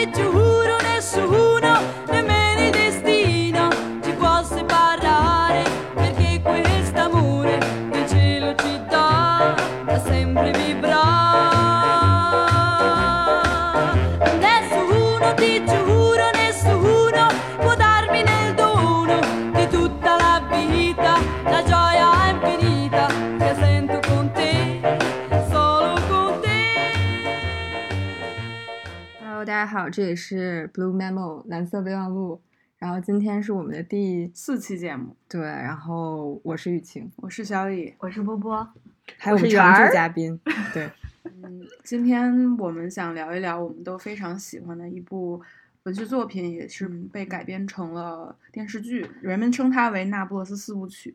need to 这里是 Blue Memo 蓝色备忘录。然后今天是我们的第四期节目，对，然后我是雨晴，我是小李。我是波波，还有我们常驻嘉宾，对，嗯，今天我们想聊一聊我们都非常喜欢的一部文学作品，也是被改编成了电视剧，人们称它为《那不勒斯四部曲》。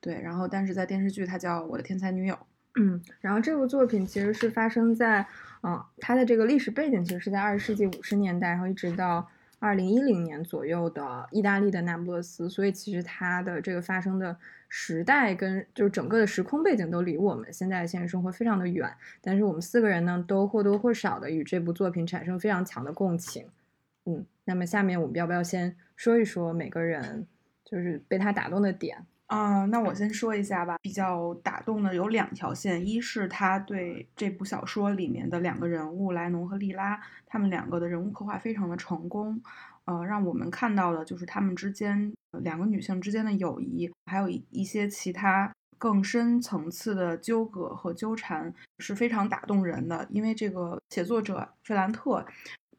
对，然后但是在电视剧它叫《我的天才女友》。嗯，然后这部作品其实是发生在，嗯，它的这个历史背景其实是在二十世纪五十年代，然后一直到二零一零年左右的意大利的那不勒斯，所以其实它的这个发生的时代跟就是整个的时空背景都离我们现在的现实生活非常的远，但是我们四个人呢都或多或少的与这部作品产生非常强的共情。嗯，那么下面我们要不要先说一说每个人就是被他打动的点？啊、那我先说一下吧。比较打动的有两条线，一是他对这部小说里面的两个人物莱农和莉拉，他们两个的人物刻画非常的成功，呃，让我们看到了就是他们之间两个女性之间的友谊，还有一一些其他更深层次的纠葛和纠缠，是非常打动人的。因为这个写作者费兰特。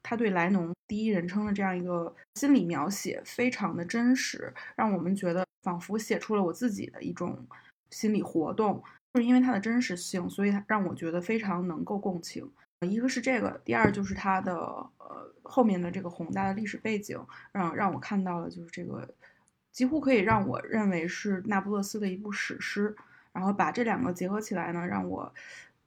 他对莱农第一人称的这样一个心理描写非常的真实，让我们觉得仿佛写出了我自己的一种心理活动。就是因为它的真实性，所以它让我觉得非常能够共情。一个是这个，第二就是它的呃后面的这个宏大的历史背景，让让我看到了就是这个几乎可以让我认为是那不勒斯的一部史诗。然后把这两个结合起来呢，让我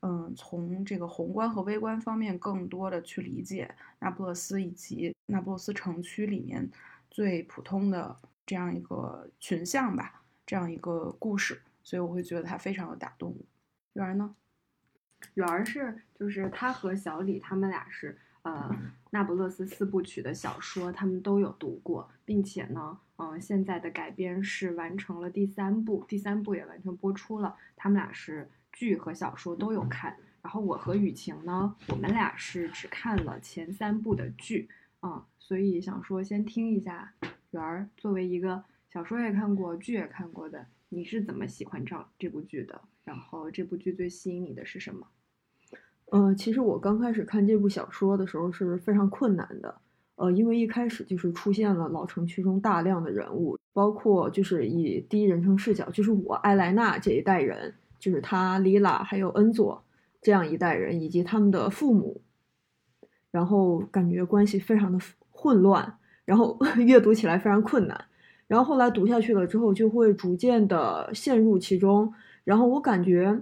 嗯从这个宏观和微观方面更多的去理解那不勒斯以及那不勒斯城区里面最普通的这样一个群像吧，这样一个故事，所以我会觉得它非常的打动我。圆儿呢？圆儿是就是他和小李他们俩是呃那不勒斯四部曲的小说，他们都有读过，并且呢，嗯、现在的改编是完成了第三部，第三部也完全播出了，他们俩是剧和小说都有看。然后我和雨晴呢，我们俩是只看了前三部的剧，嗯，所以想说先听一下圆儿作为一个小说也看过、剧也看过的，你是怎么喜欢这这部剧的？然后这部剧最吸引你的是什么？呃，其实我刚开始看这部小说的时候是非常困难的，呃，因为一开始就是出现了老城区中大量的人物，包括就是以第一人称视角，就是我艾莱娜这一代人，就是他莉拉还有恩佐这样一代人，以及他们的父母，然后感觉关系非常的混乱，然后 阅读起来非常困难，然后后来读下去了之后，就会逐渐的陷入其中，然后我感觉，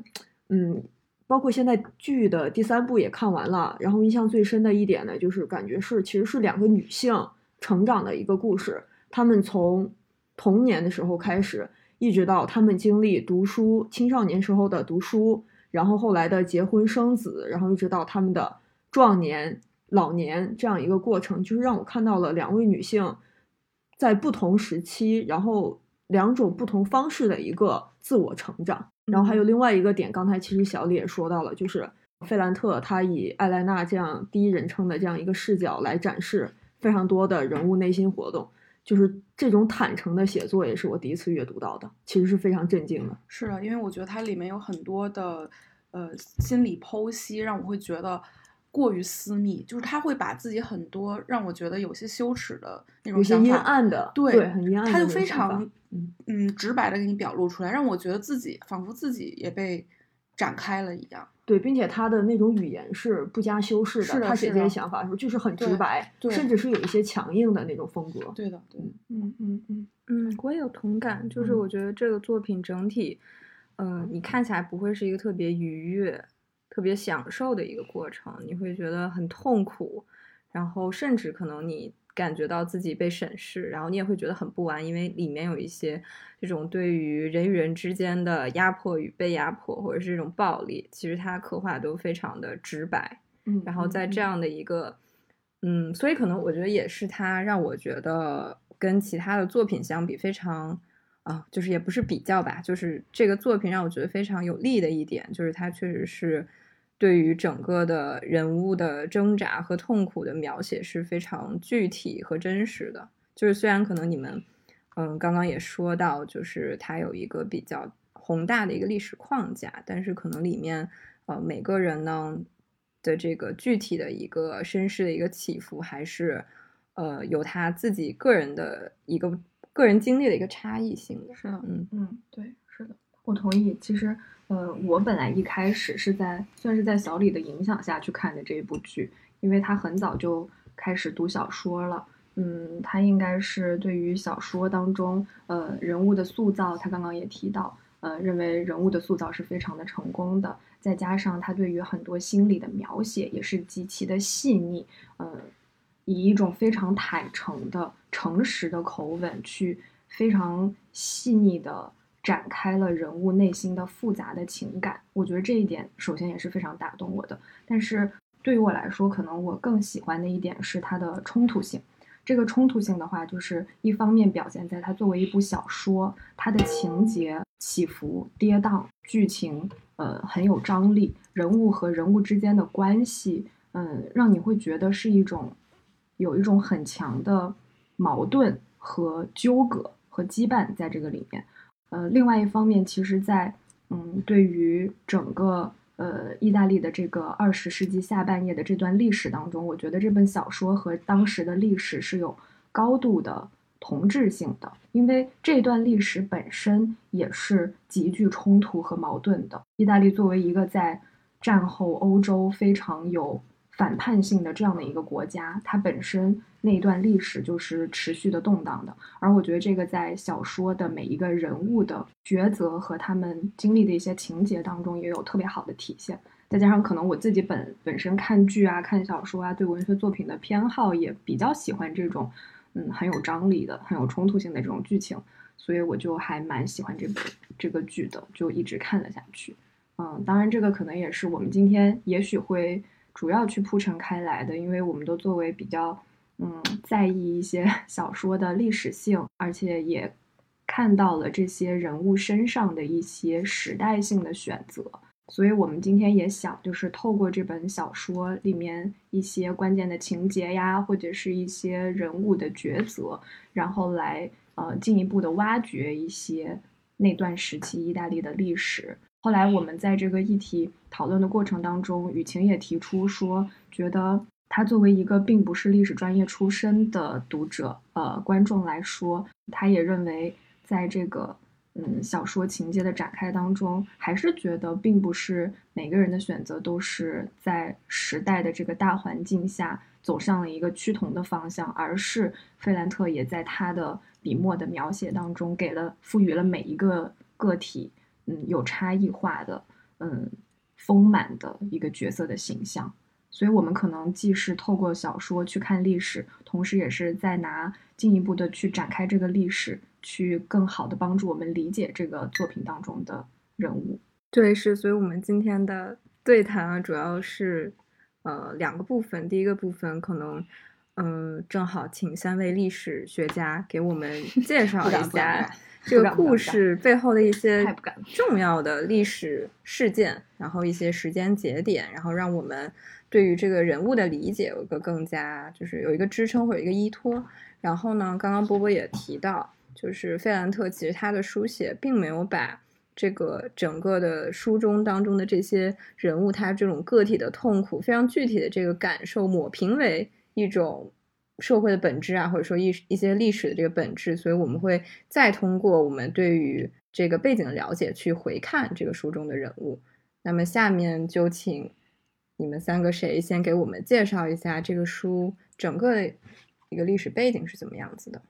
嗯。包括现在剧的第三部也看完了，然后印象最深的一点呢，就是感觉是其实是两个女性成长的一个故事。她们从童年的时候开始，一直到他们经历读书、青少年时候的读书，然后后来的结婚生子，然后一直到他们的壮年、老年这样一个过程，就是让我看到了两位女性在不同时期，然后两种不同方式的一个自我成长。然后还有另外一个点，刚才其实小李也说到了，就是费兰特他以艾莱娜这样第一人称的这样一个视角来展示非常多的人物内心活动，就是这种坦诚的写作也是我第一次阅读到的，其实是非常震惊的。是的，因为我觉得它里面有很多的呃心理剖析，让我会觉得过于私密，就是他会把自己很多让我觉得有些羞耻的那种有些阴想法，暗的，对很阴暗的他就非常嗯嗯直白的给你表露出来，让我觉得自己仿佛自己也被展开了一样。对，并且他的那种语言是不加修饰的，是的他写这些想法的时候就是很直白，对甚至是有一些强硬的那种风格。对的，对，嗯嗯嗯，嗯，我也有同感，就是嗯我觉得这个作品整体，嗯、你看起来不会是一个特别愉悦、特别享受的一个过程，你会觉得很痛苦，然后甚至可能你感觉到自己被审视，然后你也会觉得很不安，因为里面有一些这种对于人与人之间的压迫与被压迫，或者是这种暴力，其实它刻画都非常的直白。嗯，然后在这嗯样的一个嗯，所以可能我觉得也是他让我觉得跟其他的作品相比非常啊，就是也不是比较吧，就是这个作品让我觉得非常有利的一点，就是它确实是对于整个的人物的挣扎和痛苦的描写是非常具体和真实的。就是虽然可能你们嗯刚刚也说到，就是它有一个比较宏大的一个历史框架，但是可能里面呃每个人呢。的这个具体的一个身世的一个起伏，还是呃有他自己个人的一个个人经历的一个差异性的。是的，嗯嗯，对，是的，我同意。其实，呃，我本来一开始是在算是在小李的影响下去看的这一部剧，因为他很早就开始读小说了。嗯，他应该是对于小说当中呃人物的塑造，他刚刚也提到，呃，认为人物的塑造是非常的成功的。再加上他对于很多心理的描写也是极其的细腻，呃，以一种非常坦诚的、诚实的口吻去非常细腻的展开了人物内心的复杂的情感。我觉得这一点首先也是非常打动我的。但是对于我来说，可能我更喜欢的一点是它的冲突性。这个冲突性的话，就是一方面表现在它作为一部小说，它的情节起伏跌宕，剧情。呃，很有张力，人物和人物之间的关系，嗯，让你会觉得是一种有一种很强的矛盾和纠葛和羁绊在这个里面。呃，另外一方面，其实，在嗯，对于整个呃意大利的这个二十世纪下半叶的这段历史当中，我觉得这本小说和当时的历史是有高度的。同质性的，因为这段历史本身也是极具冲突和矛盾的。意大利作为一个在战后欧洲非常有反叛性的这样的一个国家，它本身那一段历史就是持续的动荡的。而我觉得这个在小说的每一个人物的抉择和他们经历的一些情节当中也有特别好的体现。再加上可能我自己本本身看剧啊、看小说啊，对文学作品的偏好也比较喜欢这种。嗯，很有张力的，很有冲突性的这种剧情，所以我就还蛮喜欢这部这个剧的，就一直看了下去。嗯，当然这个可能也是我们今天也许会主要去铺陈开来的，因为我们都作为比较嗯在意一些 小说的历史性，而且也看到了这些人物身上的一些时代性的选择。所以，我们今天也想，就是透过这本小说里面一些关键的情节呀，或者是一些人物的抉择，然后来呃进一步的挖掘一些那段时期意大利的历史。后来，我们在这个议题讨论的过程当中，雨晴也提出说，觉得他作为一个并不是历史专业出身的读者呃观众来说，他也认为在这个。嗯，小说情节的展开当中，还是觉得并不是每个人的选择都是在时代的这个大环境下走向了一个趋同的方向，而是费兰特也在他的笔墨的描写当中，给了赋予了每一个个体，嗯，有差异化的，嗯，丰满的一个角色的形象。所以，我们可能既是透过小说去看历史，同时也是在拿进一步的去展开这个历史。去更好的帮助我们理解这个作品当中的人物。对，是，所以我们今天的对谈啊，主要是呃两个部分。第一个部分可能，嗯，正好请三位历史学家给我们介绍一下这个故事背后的一些重要的历史事件，然后一些时间节点，然后让我们对于这个人物的理解有一个更加就是有一个支撑或者一个依托。然后呢，刚刚波波也提到。就是费兰特，其实他的书写并没有把这个整个的书中当中的这些人物，他这种个体的痛苦，非常具体的这个感受抹平为一种社会的本质啊，或者说一一些历史的这个本质。所以我们会再通过我们对于这个背景的了解，去回看这个书中的人物。那么下面就请你们三个谁先给我们介绍一下这个书整个一个历史背景是怎么样子的？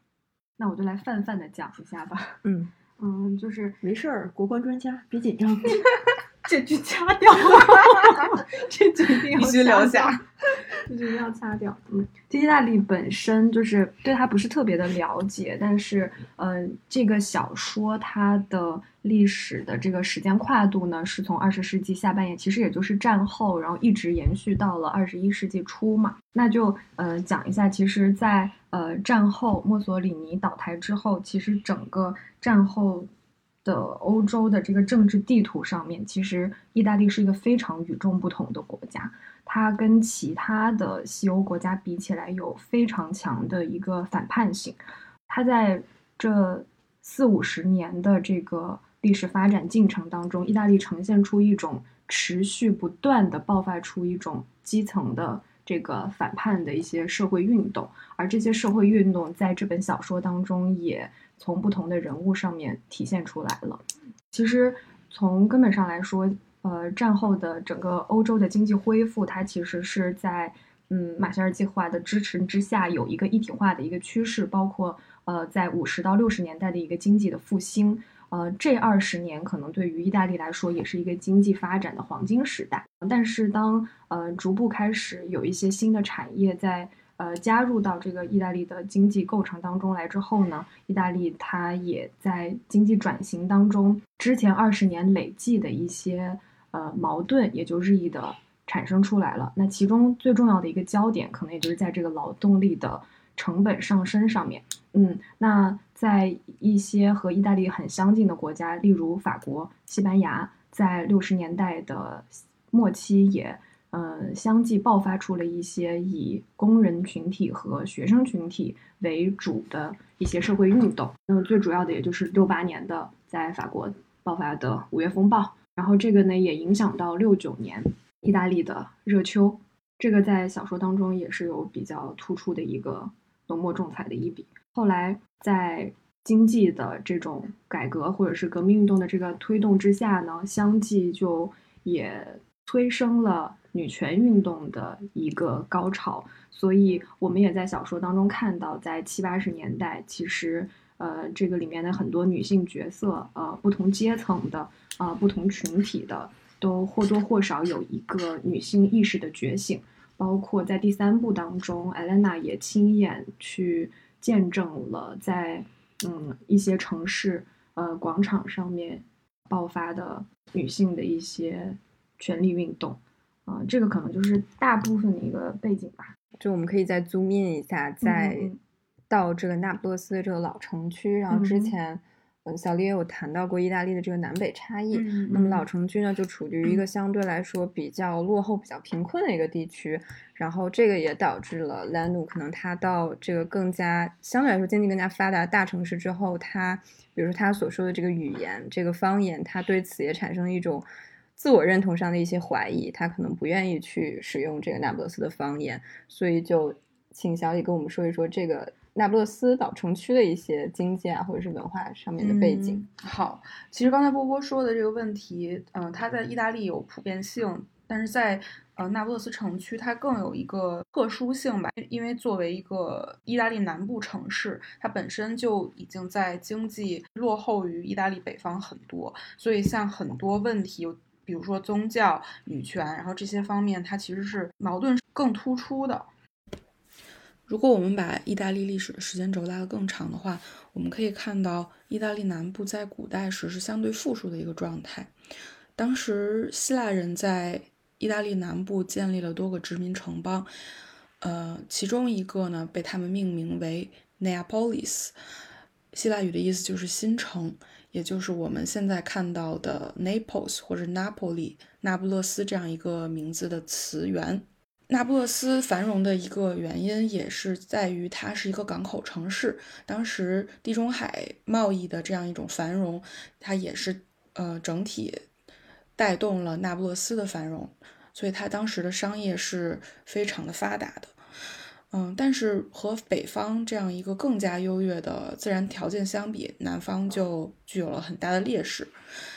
那我就来泛泛的讲一下吧。嗯嗯，就是没事儿，国关专家别紧张。这句掐掉，这句一定要必须留掐下，这句一定要掐掉。嗯，其实意大利本身就是对它不是特别的了解，但是呃，这个小说它的历史的这个时间跨度呢，是从二十世纪下半叶，其实也就是战后，然后一直延续到了二十一世纪初嘛。那就呃讲一下，其实在，呃战后墨索里尼倒台之后，其实整个战后的欧洲的这个政治地图上面，其实意大利是一个非常与众不同的国家。它跟其他的西欧国家比起来，有非常强的一个反叛性。它在这四五十年的这个历史发展进程当中，意大利呈现出一种持续不断的爆发出一种基层的这个反叛的一些社会运动，而这些社会运动在这本小说当中也从不同的人物上面体现出来了。其实从根本上来说，呃，战后的整个欧洲的经济恢复，它其实是在嗯马歇尔计划的支持之下，有一个一体化的一个趋势，包括呃在五十到六十年代的一个经济的复兴。呃，这二十年可能对于意大利来说也是一个经济发展的黄金时代。但是当呃逐步开始有一些新的产业在呃加入到这个意大利的经济构成当中来之后呢，意大利它也在经济转型当中，之前二十年累计的一些呃矛盾也就日益的产生出来了。那其中最重要的一个焦点，可能也就是在这个劳动力的成本上升上面。嗯，那在一些和意大利很相近的国家，例如法国、西班牙，在六十年代的末期也，呃，相继爆发出了一些以工人群体和学生群体为主的一些社会运动。那么最主要的也就是六八年的在法国爆发的五月风暴，然后这个呢也影响到六九年意大利的热秋，这个在小说当中也是有比较突出的一个浓墨重彩的一笔。后来在经济的这种改革或者是革命运动的这个推动之下呢，相继就也催生了女权运动的一个高潮。所以我们也在小说当中看到，在七八十年代，其实呃这个里面的很多女性角色，呃不同阶层的啊、不同群体的，都或多或少有一个女性意识的觉醒。包括在第三部当中，艾莲娜也亲眼去。见证了在嗯一些城市呃广场上面爆发的女性的一些权利运动啊、这个可能就是大部分的一个背景吧。就我们可以再 zoom in 一下，在嗯到这个那不勒斯的这个老城区，然后之嗯前，嗯，小丽也有谈到过意大利的这个南北差异。嗯那么老嗯。城区呢，就处于一个相对来说比较落后、比较贫困的一个地区，然后这个也导致了兰努可能他到这个更加相对来说经济更加发达的大城市之后，他比如说他所说的这个语言、这个方言，他对此也产生了一种自我认同上的一些怀疑，他可能不愿意去使用这个那不勒斯的方言，所以就请小李跟我们说一说这个那不勒斯老城区的一些经济啊，或者是文化上面的背景。好，其实刚才波波说的这个问题，嗯、它在意大利有普遍性，但是在呃那不勒斯城区，它更有一个特殊性吧，因因为作为一个意大利南部城市，它本身就已经在经济落后于意大利北方很多，所以像很多问题。比如说宗教、女权，然后这些方面，它其实是矛盾更突出的。如果我们把意大利历史的时间轴拉得更长的话，我们可以看到，意大利南部在古代时是相对富庶的一个状态。当时希腊人在意大利南部建立了多个殖民城邦，呃，其中一个呢被他们命名为 Neapolis，希腊语的意思就是新城，也就是我们现在看到的 Naples 或者 Napoli 那不勒斯这样一个名字的词源。那不勒斯繁荣的一个原因也是在于它是一个港口城市，当时地中海贸易的这样一种繁荣，它也是呃整体带动了那不勒斯的繁荣，所以它当时的商业是非常的发达的。嗯，但是和北方这样一个更加优越的自然条件相比，南方就具有了很大的劣势。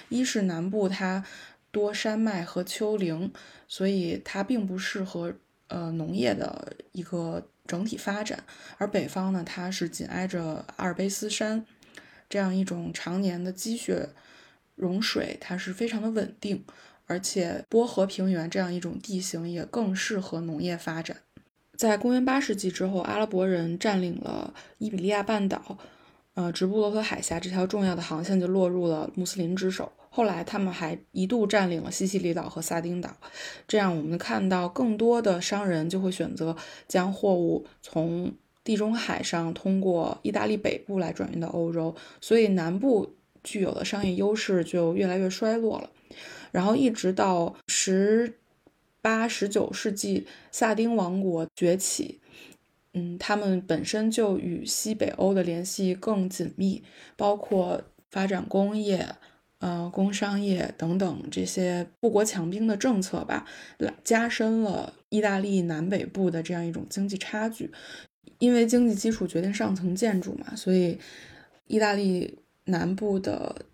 一是南部它多山脉和丘陵，所以它并不适合呃农业的一个整体发展。而北方呢，它是紧挨着阿尔卑斯山，这样一种常年的积雪融水，它是非常的稳定。而且波河平原这样一种地形也更适合农业发展。在公元八世纪之后，阿拉伯人占领了伊比利亚半岛，呃，直布罗陀海峡这条重要的航线就落入了穆斯林之手。后来，他们还一度占领了西西里岛和萨丁岛，这样我们看到更多的商人就会选择将货物从地中海上通过意大利北部来转运到欧洲，所以南部具有的商业优势就越来越衰落了。然后一直到十八、十九世纪，萨丁王国崛起，嗯，他们本身就与西北欧的联系更紧密，包括发展工业。呃，工商业等等这些富国强兵的政策吧，来加深了意大利南北部的这样一种经济差距。因为经济基础决定上层建筑嘛，所以意大利南部的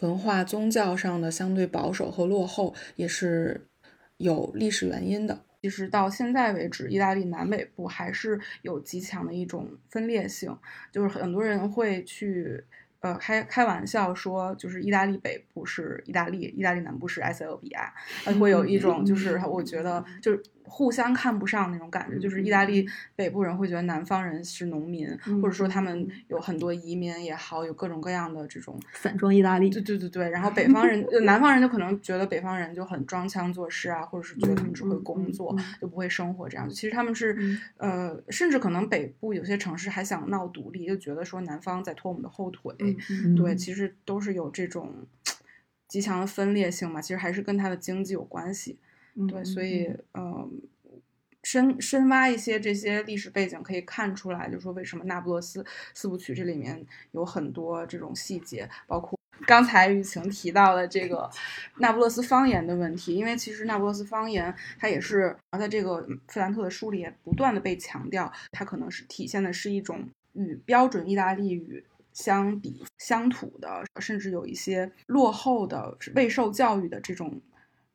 文化宗教上的相对保守和落后也是有历史原因的。其实到现在为止，意大利南北部还是有极强的一种分裂性，就是很多人会去。呃，开开玩笑说，就是意大利北部是意大利，意大利南部是埃塞俄比亚，会有一种就是我觉得就是。互相看不上那种感觉，就是意大利北部人会觉得南方人是农民，或者说他们有很多移民也好，有各种各样的这种散装意大利。对对对对，然后北方人、南方人就可能觉得北方人就很装腔作势啊，或者是觉得他们只会工作，就不会生活这样。其实他们是呃，甚至可能北部有些城市还想闹独立，就觉得说南方在拖我们的后腿。对，其实都是有这种 极强的分裂性嘛。其实还是跟他的经济有关系。对，所以嗯，深深挖一些这些历史背景，可以看出来，就是说为什么那不勒斯四部曲这里面有很多这种细节，包括刚才雨晴提到的这个 那不勒斯方言的问题，因为其实那不勒斯方言它也是在这个费兰特的书里也不断的被强调，它可能是体现的是一种与标准意大利语相比乡土的，甚至有一些落后的未受教育的这种。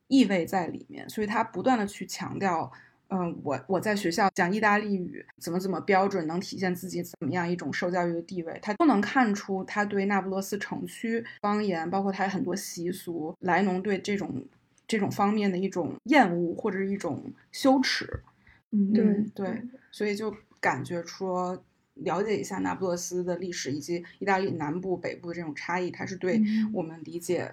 意味在里面，所以他不断的去强调，嗯，我我在学校讲意大利语怎么怎么标准，能体现自己怎么样一种受教育的地位，他都能看出他对那不勒斯城区方言，包括他很多习俗，莱农对这种这种方面的一种厌恶或者是一种羞耻。嗯，对对，所以就感觉说了解一下那不勒斯的历史以及意大利南部北部的这种差异，它是对我们理解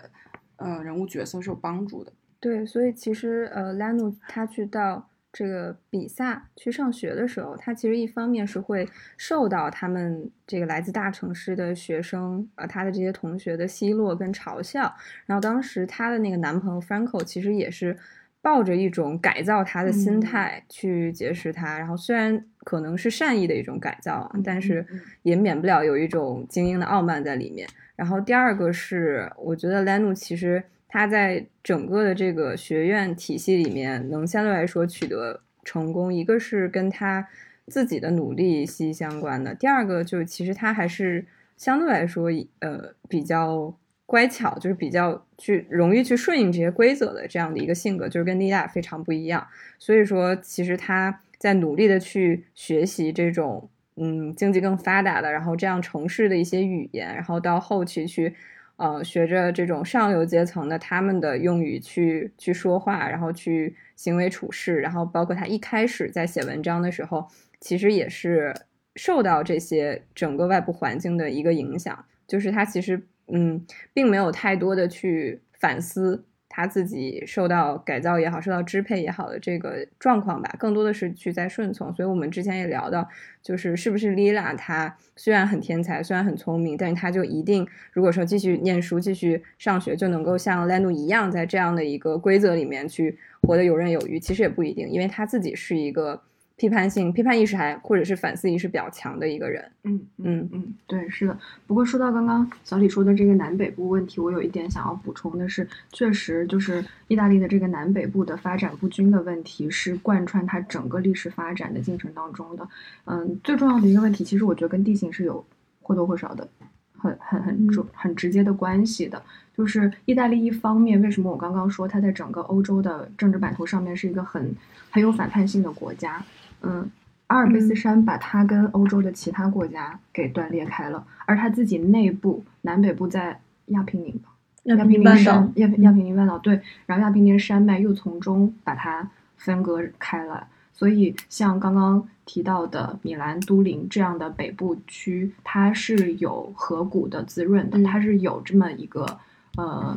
呃人物角色是有帮助的。对，所以其实呃，拉努他去到这个比萨去上学的时候，他其实一方面是会受到他们这个来自大城市的学生呃他的这些同学的奚落跟嘲笑。然后当时他的那个男朋友 Franco 其实也是抱着一种改造他的心态去结识他。然后虽然可能是善意的一种改造，但是也免不了有一种精英的傲慢在里面。然后第二个是，我觉得拉努其实。他在整个的这个学院体系里面能相对来说取得成功，一个是跟他自己的努力息息相关的，第二个就是其实他还是相对来说呃比较乖巧，就是比较去容易去顺应这些规则的这样的一个性格，就是跟莉亚非常不一样。所以说，其实他在努力的去学习这种嗯经济更发达的，然后这样城市的一些语言，然后到后期去。呃，学着这种上流阶层的他们的用语去去说话，然后去行为处事，然后包括他一开始在写文章的时候，其实也是受到这些整个外部环境的一个影响，就是他其实嗯，并没有太多的去反思。他自己受到改造也好，受到支配也好的这个状况吧，更多的是去在顺从。所以我们之前也聊到，就是是不是莉拉她虽然很天才，虽然很聪明，但是她就一定如果说继续念书、继续上学，就能够像 Leno 一样，在这样的一个规则里面去活得游刃有余？其实也不一定，因为他自己是一个。批判性、批判意识还或者是反思意识比较强的一个人。嗯嗯嗯，对，是的。不过说到刚刚小李说的这个南北部问题，我有一点想要补充的是，确实就是意大利的这个南北部的发展不均的问题，是贯穿它整个历史发展的进程当中的。嗯，最重要的一个问题，其实我觉得跟地形是有或多或少的很很很重很直接的关系的。就是意大利一方面，为什么我刚刚说它在整个欧洲的政治版图上面是一个很很有反叛性的国家？嗯，阿尔卑斯山把它跟欧洲的其他国家给断裂开了，而它自己内部南北部在亚平宁吧，亚亚平宁半岛山，亚亚平宁半岛对，然后亚平宁山脉又从中把它分割开来，所以像刚刚提到的米兰、都灵这样的北部区，它是有河谷的滋润的，嗯。它是有这么一个呃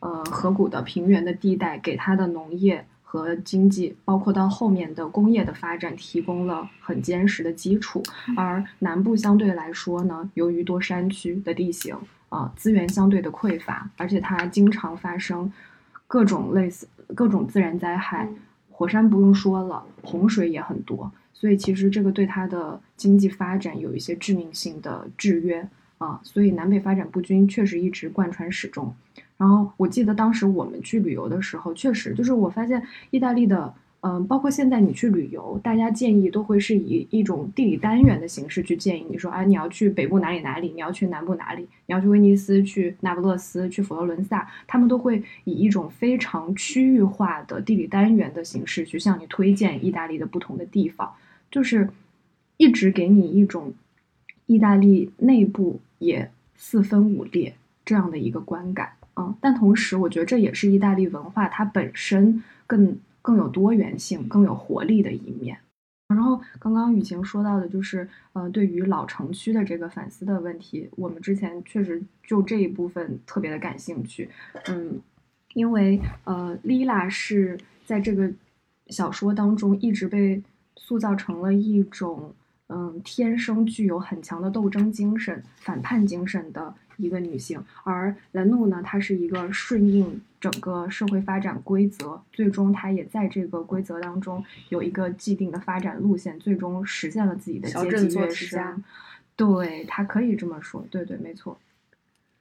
呃河谷的平原的地带，给它的农业和经济，包括到后面的工业的发展提供了很坚实的基础。而南部相对来说呢，由于多山区的地形，啊、资源相对的匮乏，而且它经常发生各种类似各种自然灾害，火山不用说了，洪水也很多，所以其实这个对它的经济发展有一些致命性的制约啊，所以南北发展不均确实一直贯穿始终。然后我记得当时我们去旅游的时候，确实就是我发现意大利的，嗯、包括现在你去旅游，大家建议都会是以一种地理单元的形式去建议你说，啊，你要去北部哪里哪里，你要去南部哪里，你要去威尼斯、去那不勒斯、去佛罗伦萨，他们都会以一种非常区域化的地理单元的形式去向你推荐意大利的不同的地方，就是一直给你一种意大利内部也四分五裂这样的一个观感。嗯，但同时，我觉得这也是意大利文化它本身更更有多元性、更有活力的一面。然后刚刚雨晴说到的就是，呃，对于老城区的这个反思的问题，我们之前确实就这一部分特别的感兴趣。嗯，因为呃，丽拉是在这个小说当中一直被塑造成了一种嗯天生具有很强的斗争精神、反叛精神的一个女性，而兰露呢，她是一个顺应整个社会发展规则，最终她也在这个规则当中有一个既定的发展路线，最终实现了自己的阶级跃升。对，她可以这么说，对对，没错。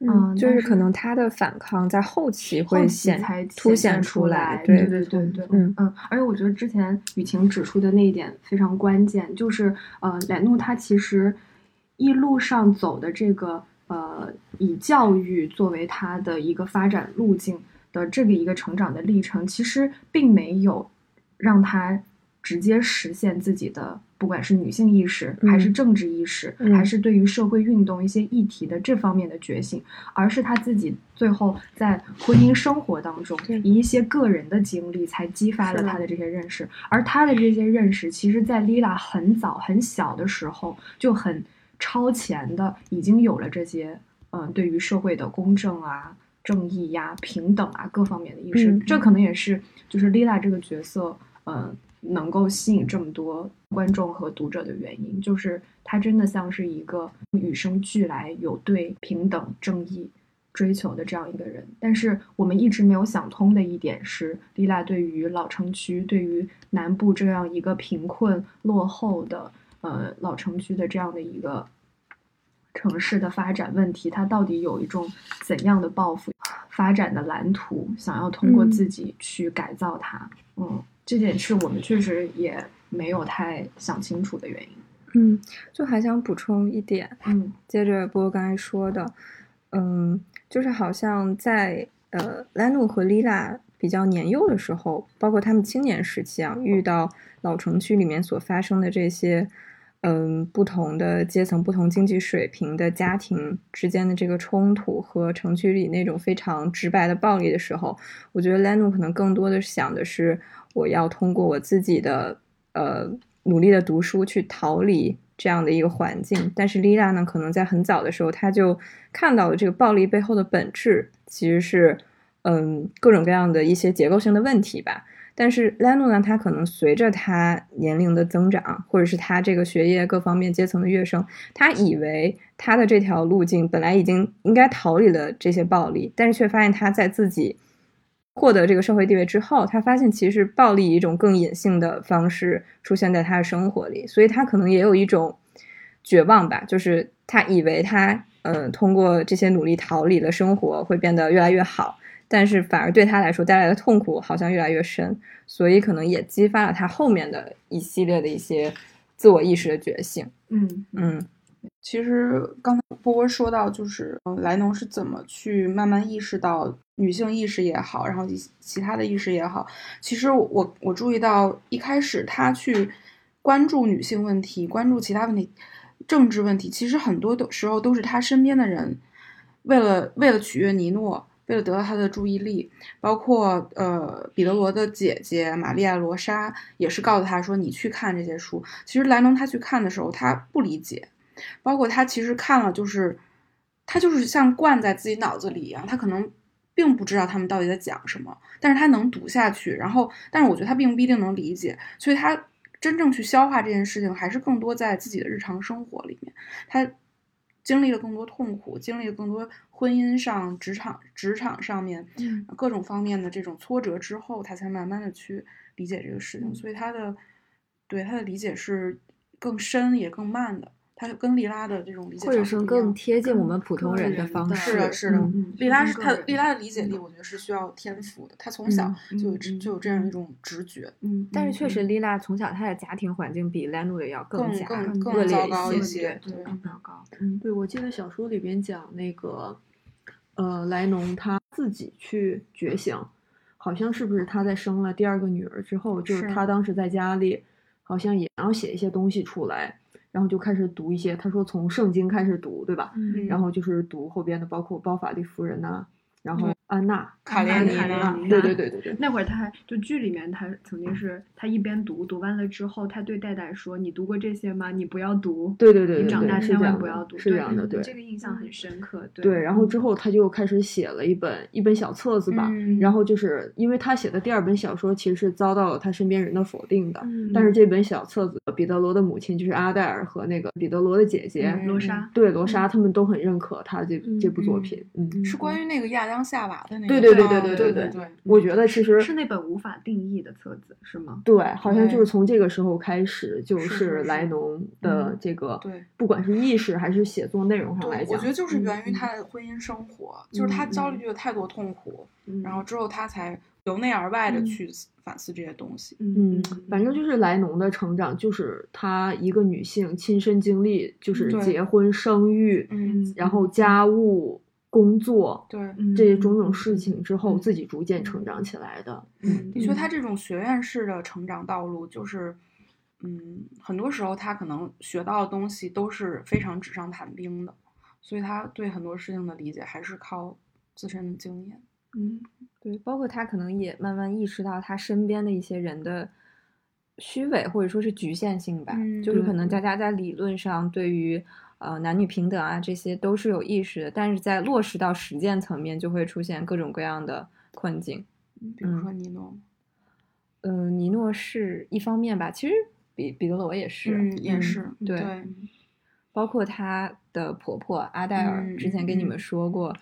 嗯，就是可能他的反抗在后期会显凸显出来，对对对对，嗯嗯，而且我觉得之前雨晴指出的那一点非常关键，就是呃，莱诺他其实一路上走的这个呃，以教育作为他的一个发展路径的这个一个成长的历程，其实并没有让他直接实现自己的，不管是女性意识，还是嗯政治意识，嗯还是对于社会运动一些议题的这方面的觉醒，而是他自己最后在婚姻生活当中，以一些个人的经历，才激发了他的这些认识。而他的这些认识，其实在 Lila 很早很小的时候就很超前的，已经有了这些，嗯、对于社会的公正啊、正义呀、平等啊各方面的意识。嗯这可能也是就是 Lila 这个角色，嗯、能够吸引这么多观众和读者的原因，就是他真的像是一个与生俱来有对平等、正义追求的这样一个人。但是我们一直没有想通的一点是，丽娜对于老城区、对于南部这样一个贫困落后的呃老城区的这样的一个城市的发展问题，它到底有一种怎样的抱负、发展的蓝图，想要通过嗯自己去改造它。嗯，这点是我们确实也没有太想清楚的原因。嗯，就还想补充一点，嗯接着波刚才说的，嗯，就是好像在呃莱努和丽拉比较年幼的时候，包括他们青年时期啊，遇到老城区里面所发生的这些，嗯，不同的阶层、不同经济水平的家庭之间的这个冲突和城区里那种非常直白的暴力的时候，我觉得莱努可能更多的想的是，我要通过我自己的呃努力的读书去逃离这样的一个环境。但是丽拉呢，可能在很早的时候，她就看到了这个暴力背后的本质其实是嗯各种各样的一些结构性的问题吧。但是莱诺呢，他可能随着他年龄的增长，或者是他这个学业各方面阶层的跃升，他以为他的这条路径本来已经应该逃离了这些暴力，但是却发现他在自己获得这个社会地位之后，他发现其实暴力以一种更隐性的方式出现在他的生活里，所以他可能也有一种绝望吧，就是他以为他呃通过这些努力逃离了生活会变得越来越好，但是反而对他来说带来的痛苦好像越来越深，所以可能也激发了他后面的一系列的一些自我意识的觉醒。嗯嗯其实刚才波波说到，就是呃莱农是怎么去慢慢意识到女性意识也好，然后其其他的意识也好。其实我我注意到一开始他去关注女性问题，关注其他问题，政治问题，其实很多的时候都是他身边的人为了为了取悦尼诺，为了得到他的注意力，包括呃彼得罗的姐姐玛丽亚罗莎也是告诉他说你去看这些书。其实莱农他去看的时候，他不理解，包括他其实看了就是他就是像灌在自己脑子里一样，他可能并不知道他们到底在讲什么，但是他能读下去。然后，但是我觉得他并不一定能理解，所以他真正去消化这件事情，还是更多在自己的日常生活里面。他经历了更多痛苦，经历了更多婚姻上、职场、职场上面嗯各种方面的这种挫折之后，他才慢慢的去理解这个事情。所以他的对他的理解是更深也更慢的。他跟莉拉的这种理解或者说更贴近我们普通人的方式。是的，是的莉拉是她是个人莉拉的理解力，我觉得是需要天赋的。她从小嗯就有就有这样一种直觉，嗯，但是确实，嗯莉拉从小她的家庭环境比莱努的要更加更更恶劣糟糕一一些。对糟糕。嗯，对，我记得小说里边讲那个，呃，莱农他自己去觉醒，好像是不是他在生了第二个女儿之后，就是是他当时在家里，好像也要写一些东西出来，然后就开始读一些，他说从圣经开始读，对吧？嗯然后就是读后边的，包括包法利夫人呐、然后安娜、卡列尼列尼娜娜，对对对对对，那会儿他还就剧里面他曾经是他一边读读完了之后，他对戴戴说：“你读过这些吗？你不要读。对对对对你长大千万不要读。”是这样的，对。这个印象很深刻。对对，然后之嗯后他就开始写了一本一本小册子吧，嗯然后就是因为他写的第二本小说其实是遭到了他身边人的否定的，嗯但是这本小册子，彼得罗的母亲就是阿黛尔和那个彼得罗的姐姐，嗯罗莎，对罗莎他们都很认可他这、这部作嗯品，嗯，是关于那个亚当夏娃的那个。对对对对啊对对对对，我觉得其实是那本无法定义的册子是吗？对，好像就是从这个时候开始，就是莱农的嗯这个，对不管是意识还是写作内容上来对，讲，我觉得就是嗯源于嗯他的婚姻生活，就是他遭嗯遇了太多痛苦，嗯，然后之后他才由内而外的嗯去反思这些东西。嗯，反正就是莱农的成长，就是她一个女性亲身经历，就是结婚、生育，嗯，然后家务、工作对，嗯这种种事情之后，嗯自己逐渐成长起来的。嗯的确，他这种学院式的成长道路，就是，嗯，很多时候他可能学到的东西都是非常纸上谈兵的，所以他对很多事情的理解还是靠自身的经验。嗯对，包括他可能也慢慢意识到他身边的一些人的虚伪或者说是局限性吧，嗯就是可能对大家在理论上对于呃男女平等啊这些都是有意识的，但是在落实到实践层面就会出现各种各样的困境。比如说尼诺，嗯、尼诺是一方面吧，其实彼彼得罗也是，嗯，也是，对对，包括她的婆婆阿黛尔，嗯之前跟你嗯们。说过，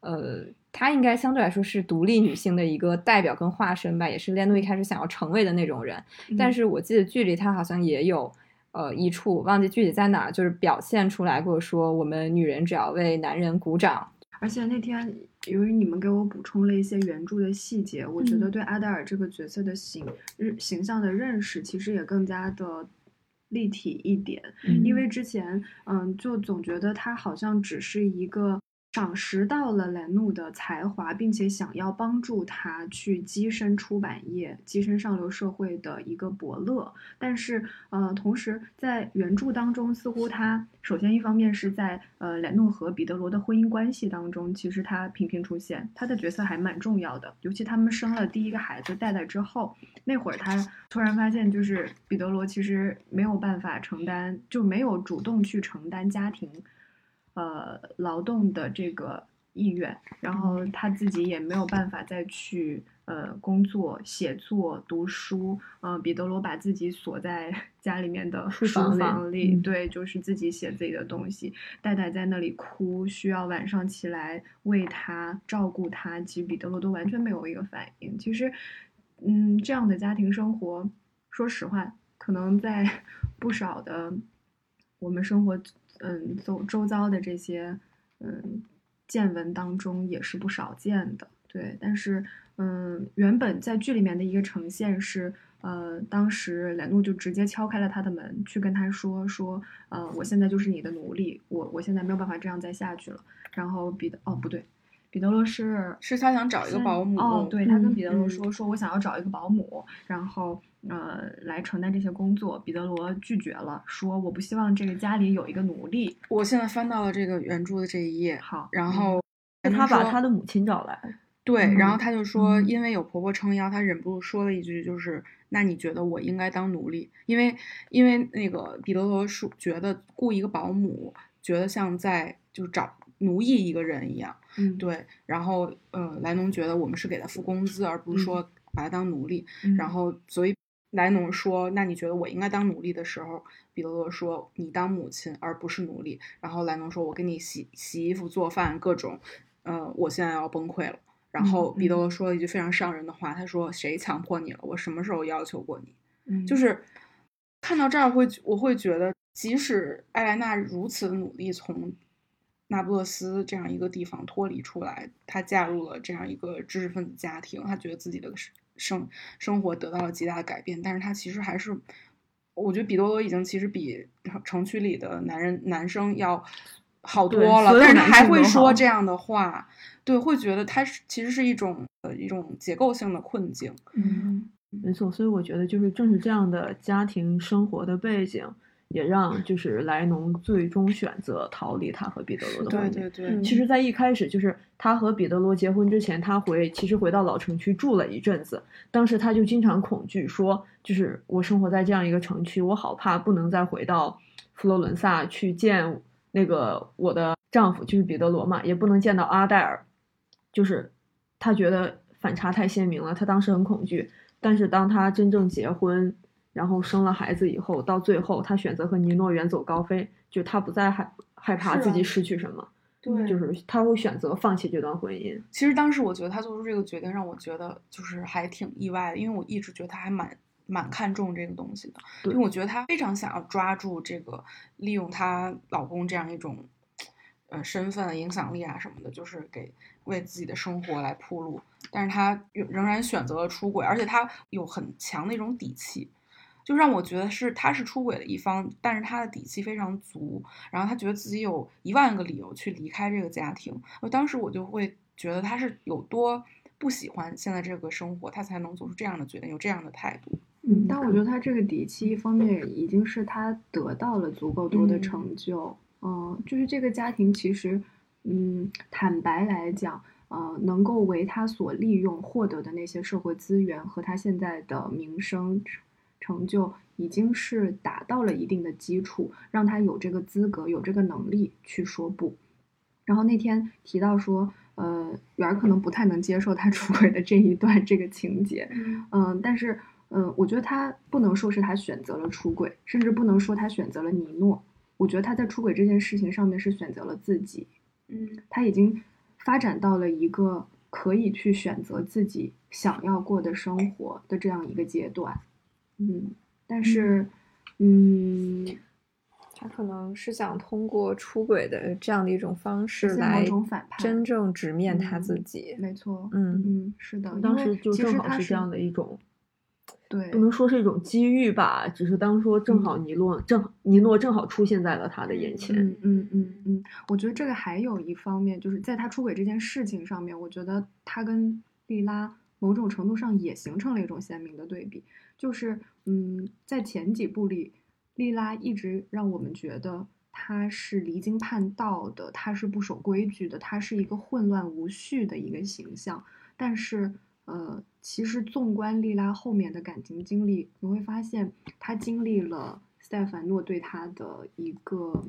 呃，她应该相对来说是独立女性的一个代表跟化身吧，也是莲诺一开始想要成为的那种人。嗯但。是我记得剧里她好像也有呃一处忘记具体在哪儿，就是表现出来过说我们女人只要为男人鼓掌。而且那天由于你们给我补充了一些原著的细节，我觉得嗯对阿黛尔这个角色的形日形象的认识其实也更加的立体一点。嗯因为之前嗯，就总觉得她好像只是一个赏识到了兰努的才华，并且想要帮助他去跻身出版业、跻身上流社会的一个伯乐。但是呃，同时在原著当中，似乎他首先一方面是在呃兰努和彼得罗的婚姻关系当中，其实他频频出现，他的角色还蛮重要的。尤其他们生了第一个孩子戴戴之后，那会儿他突然发现，就是彼得罗其实没有办法承担，就没有主动去承担家庭，呃，劳动的这个意愿，然后他自己也没有办法再去呃工作、写作、读书。嗯、彼得罗把自己锁在 家里面的书书房里里，嗯对，就是自己写自己的东西。戴戴在那里哭，需要晚上起来喂他、照顾他，其实彼得罗都完全没有一个反应。其实，嗯，这样的家庭生活，说实话，可能在 不少的我们生活，嗯，周周遭的这些，嗯，见闻当中也是不少见的。对，但是，嗯，原本在剧里面的一个呈现是，呃，当时莱诺就直接敲开了他的门，去跟他说说，呃，我现在就是你的奴隶，我我现在没有办法这样再下去了。然后彼得，哦，不对，彼得罗是是他想找一个保姆哦，对他跟嗯彼得罗嗯说、说我想要找一个保姆，然后呃来承担这些工作。彼得罗拒绝了，说我不希望这个家里有一个奴隶。我现在翻到了这个原著的这一页，好，然嗯后他把他的母亲找来，对，然后嗯他就说，嗯因为有婆婆撑腰，他忍不住说了一句，就是那你觉得我应该当奴隶？因为因为那个彼得罗说觉得雇一个保姆，觉得像在就找奴役一个人一样。嗯，对，然后呃，莱农觉得我们是给他付工资，而不是嗯说把他当奴隶。嗯然后所以莱农说，那你觉得我应该当奴隶的时候，彼得罗说你当母亲而不是奴隶。然后莱农说，我给你洗洗衣服、做饭，各种，呃，我现在要崩溃了。然后彼得罗说了一句非常伤人的话，他说：“谁强迫你了？我什么时候要求过你？”嗯就是看到这儿会，我会觉得，即使艾莱娜如此的努力从那不勒斯这样一个地方脱离出来，她嫁入了这样一个知识分子家庭，她觉得自己的生生活得到了极大的改变，但是她其实还是，我觉得比多罗已经其实比城区里的男人男生要好多了，但是他还会说这样的话，对，会觉得他是其实是一种呃一种结构性的困境。嗯没错，所以我觉得就是正是这样的家庭生活的背景，也让就是莱农最终选择逃离他和彼得罗的婚姻。对对对，嗯其实，在一开始，就是他和彼得罗结婚之前，他回其实回到老城区住了一阵子。当时他就经常恐惧说，就是我生活在这样一个城区，我好怕不能再回到佛罗伦萨去见那个我的丈夫，就是彼得罗嘛，也不能见到阿黛尔。就是他觉得反差太鲜明了，他当时很恐惧。但是当他真正结婚，然后生了孩子以后，到最后他选择和尼诺远走高飞，就他不再害害怕自己失去什么。对就是他会选择放弃这段婚姻。其实当时我觉得他做出这个决定，让我觉得就是还挺意外的，因为我一直觉得他还蛮蛮看重这个东西的，因为我觉得她非常想要抓住这个，利用她老公这样一种呃身份、影响力啊什么的，就是给为自己的生活来铺路。但是她仍仍然选择了出轨，而且她有很强的一种底气。就让我觉得是他是出轨的一方，但是他的底气非常足，然后他觉得自己有一万个理由去离开这个家庭。我当时我就会觉得他是有多不喜欢现在这个生活，他才能做出这样的决定，有这样的态度。嗯，但我觉得他这个底气，一方面已经是他得到了足够多的嗯成就，嗯、就是这个家庭其实，嗯，坦白来讲，呃，能够为他所利用获得的那些社会资源和他现在的名声成就，已经是达到了一定的基础，让他有这个资格、有这个能力去说不。然后那天提到说，呃，圆儿可能不太能接受他 出轨的这一段这个情节，嗯，但是嗯，我觉得他不能说是他选择了出轨，甚至不能说他选择了尼诺。我觉得他在出轨这件事情上面是选择了自己，嗯他已经发展到了一个可以去选择自己想要过的生活的这样一个阶段。嗯，但是，嗯，他可能是想通过出轨的这样的一种方式来真正直面他自嗯己。没错，嗯嗯，是的，当时就正好是这样的一种，对，不能说是一种机遇吧，只是当说正好尼诺正尼诺正好出现在了他的眼前。嗯嗯嗯嗯，我觉得这个还有一方面，就是在他出轨这件事情上面，我觉得他跟莉拉某种程度上也形成了一种鲜明的对比，就是嗯，在前几部里，莉拉一直让我们觉得她是离经叛道的，她是不守规矩的，她是一个混乱无序的一个形象，但是。呃，其实纵观莉拉后面的感情经历，你会发现她经历了斯戴凡诺对她的一个，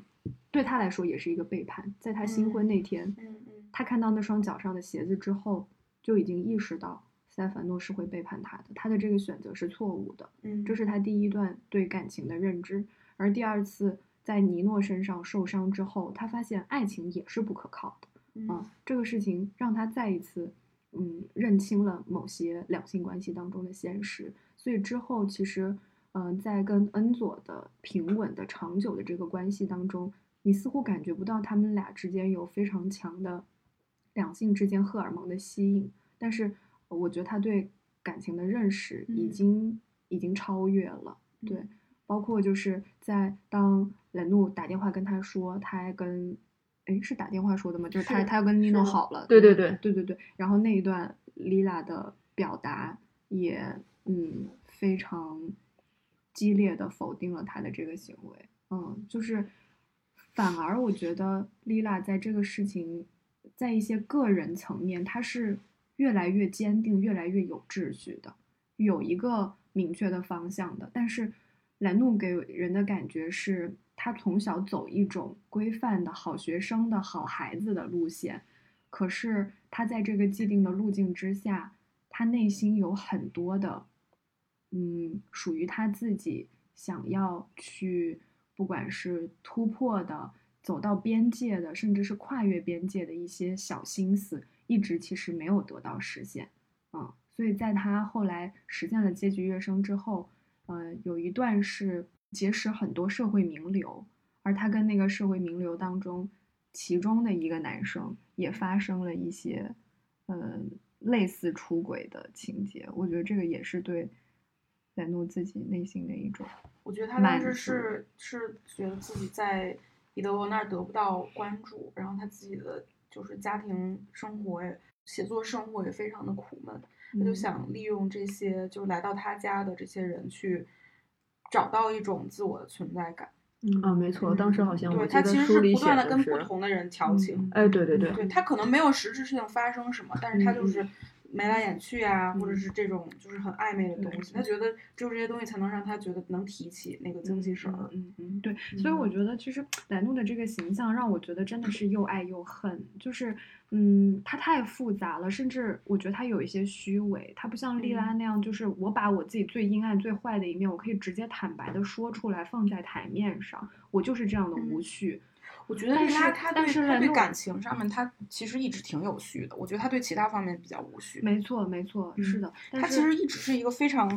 对她来说也是一个背叛。在她新婚那天，嗯她看到那双脚上的鞋子之后，就已经意识到斯戴凡诺是会背叛他的，他的这个选择是错误的。嗯这是他第一段对感情的认知。而第二次在尼诺身上受伤之后，他发现爱情也是不可靠的。啊，这个事情让他再一次，嗯，认清了某些两性关系当中的现实。所以之后，其实，嗯、在跟恩佐的平稳的、长久的这个关系当中，你似乎感觉不到他们俩之间有非常强的两性之间荷尔蒙的吸引。但是，我觉得他对感情的认识已嗯经、已经超越了。对，包括就是在当冷怒打电话跟他说，他还跟，哎，是打电话说的吗？就是他是他要跟尼诺好了，对对对对对对。然后那一段 Lila 的表达也嗯非常激烈的否定了他的这个行为，嗯，就是反而我觉得 Lila 在这个事情在一些个人层面，他是越来越坚定、越来越有秩序的，有一个明确的方向的。但是莱诺给人的感觉是，他从小走一种规范的好学生的好孩子的路线，可是他在这个既定的路径之下，他内心有很多的，嗯，属于他自己想要去，不管是突破的。走到边界的，甚至是跨越边界的一些小心思，一直其实没有得到实现，嗯，所以在他后来实现了阶级跃升之后，呃，有一段是结识很多社会名流，而他跟那个社会名流当中，其中的一个男生也发生了一些，呃，类似出轨的情节，我觉得这个也是对莱诺自己内心的一种，我觉得他当时是是觉得自己在。彼得罗那儿得不到关注，然后他自己的就是家庭生活、写作生活也非常的苦闷，他就想利用这些就来到他家的这些人去找到一种自我的存在感。嗯啊，没错，当时好像我他其实是不断的跟不同的人调情。哎，对对对，对他可能没有实质性发生什么，但是他就是。眉来眼去啊，或者是这种就是很暧昧的东西，他觉得只有这些东西才能让他觉得能提起那个精气神儿。嗯嗯，对，所以我。觉得其实莱诺的这个形象让我觉得真的是又爱又恨，就是嗯，他太复杂了，甚至我觉得他有一些虚伪，他不像莉拉那样，就是我把我自己最阴暗、最坏的一面，我可以直接坦白的说出来，放在台面上，我就是这样的无序。我觉得莉拉他对他对感情上面，他其实一直挺有序的。我觉得他对其他方面比较无序。没错，没错，是的。他其实一直是一个非常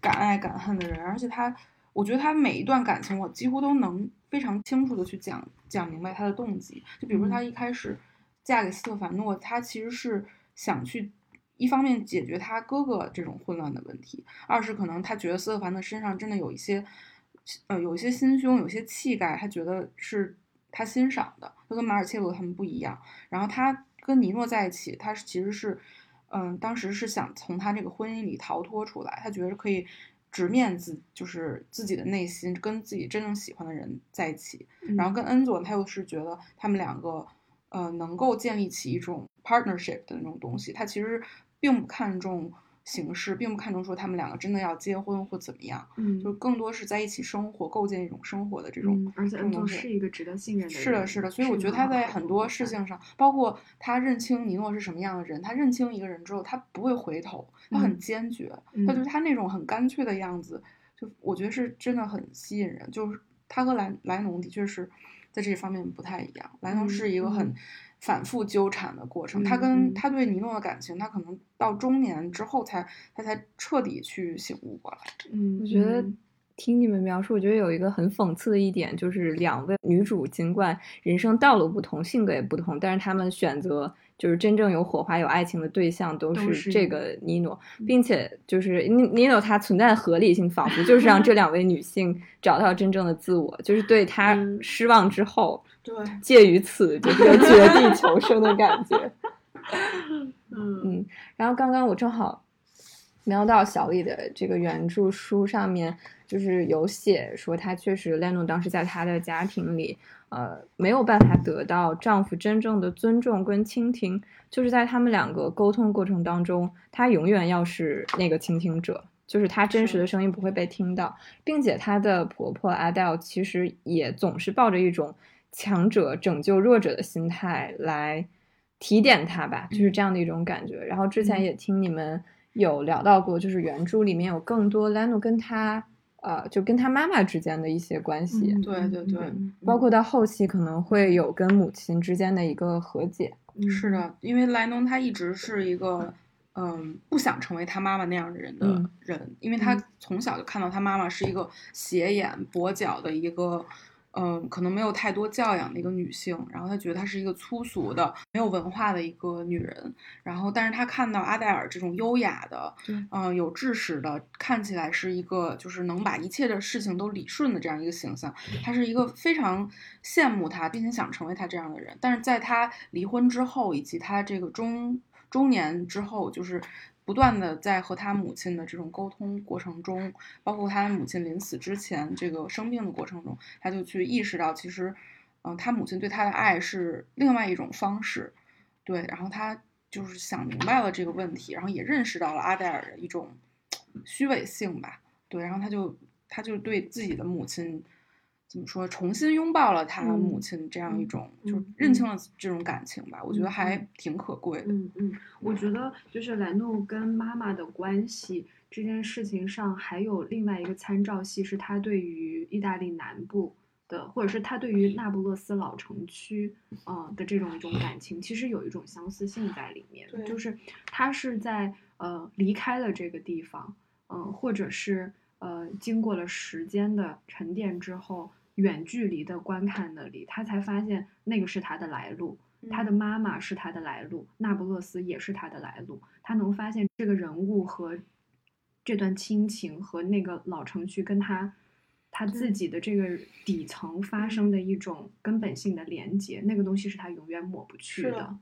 敢爱敢恨的人，而且他，我觉得他每一段感情，我几乎都能非常清楚的去讲讲明白他的动机。就比如说他一开始嫁给斯特凡诺，他其实是想去一方面解决他哥哥这种混乱的问题，二是可能他觉得斯特凡的身上真的有一些，呃，有一些心胸，有些气概，他觉得是。他欣赏的，他跟马尔切罗他们不一样。然后他跟尼诺在一起，他是其实是，嗯，当时是想从他这个婚姻里逃脱出来。他觉得可以直面自，就是自己的内心，跟自己真正喜欢的人在一起。然后跟恩佐，他又是觉得他们两个，呃，能够建立起一种 partnership 的那种东西。他其实并不看重。形式并不看重说他们两个真的要结婚或怎么样，嗯，就更多是在一起生活，构建一种生活的这种，而且恩东是一个值得信任的人，是的，是的，所以我觉得他在？很多事情上，包括他认清尼诺是什么样的人，他认清一个人之后，他不会回头，他很坚决，他就是他那种很干脆的样子，就我觉得是真的很吸引人，就是他和莱莱农的确是在这方面不太一样，莱农是一个很。反复纠缠的过程，他跟他对尼诺的感情，他可能到中年之后才他才彻底去醒悟过来。嗯，我觉得听你们描述，我觉得有一个很讽刺的一点，就是两位女主尽管人生道路不同，性格也不同，但是她们选择就是真正有火花、有爱情的对象都是这个尼诺，并且就是尼尼诺他存在的合理性，仿佛就是让这两位女性找到真正的自我，就是对他失望之后。对，介于此就是绝地求生的感觉。嗯嗯，然后刚刚我正好瞄到小李的这个原著书上面，就是有写说她确实 l e n o 当时在她的家庭里，呃，没有办法得到丈夫真正的尊重跟倾听，就是在他们两个沟通过程当中，她永远要是那个倾听者，就是她真实的声音不会被听到，并且她的婆婆阿黛尔其实也总是抱着一种。强者拯救弱者的心态来提点他吧，就是这样的一种感觉。然后之前也听你们有聊到过，就是原著里面有更多莱诺跟他呃，就跟他妈妈之间的一些关系。对对对，包括到后期可能会有跟母亲之间的一个和解。是的，因为莱农他一直是一个嗯不想成为他妈妈那样的人的人，因为他从小就看到他妈妈是一个斜眼跛脚的一个。嗯，可能没有太多教养的一个女性，然后她觉得她是一个粗俗的、没有文化的一个女人。然后，但是她看到阿黛尔这种优雅的，嗯，有知识的，看起来是一个就是能把一切的事情都理顺的这样一个形象，她是一个非常羡慕她，并且想成为她这样的人。但是在她离婚之后，以及她这个中中年之后，就是。不断的在和他母亲的这种沟通过程中，包括他母亲临死之前这个生病的过程中，他就去意识到，其实，嗯，他母亲对他的爱是另外一种方式，对，然后他就是想明白了这个问题，然后也认识到了阿黛尔的一种虚伪性吧，对，然后他就他就对自己的母亲怎么说，重新拥抱了他嗯母亲这样一嗯种，嗯就认清了这种感情吧，我觉得嗯还嗯挺可贵的。嗯嗯，我觉得就是莱诺跟妈妈的关系这件事情上，还有另外一个参照系是他对于意大利南部的，或者是他对于那不勒斯老城区，呃的这种一种感情，其实有一种相似性在里面对，就是他是在呃离开了这个地方，嗯、或者是呃经过了时间的沉淀之后，远距离的观看那里，他才发现那个是他的来路。他的妈妈是他的来路，那不勒斯也是他的来路。他能发现这个人物和这段亲情和那个老城区跟他他自己的这个底层发生的一种根本性的连接，那个东西是他永远抹不去的。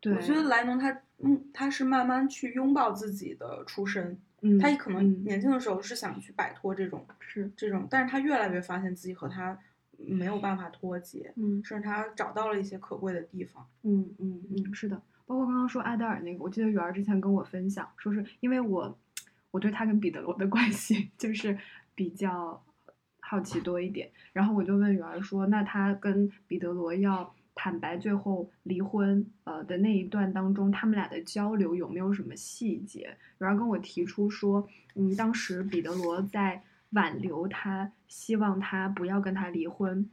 对，我觉得莱农他嗯，他是慢慢去拥抱自己的出身，嗯，他可能嗯。年轻的时候是想去摆脱这种是。这种，但是他越来越发现自己和他没有办法脱节，嗯。甚至他找到了一些可贵的地方。嗯嗯嗯，是的，包括刚刚说阿黛尔那个，我记得圆儿之前跟我分享，说是因为我我对他跟彼得罗的关系 就是比较好奇多一点，然后我就问圆儿说，那他跟彼得罗要坦白最后离婚呃的那一段当中，他们俩的交流有没有什么细节？圆儿跟我提出说，嗯，当时彼得罗在挽留他，希望他不要跟他离婚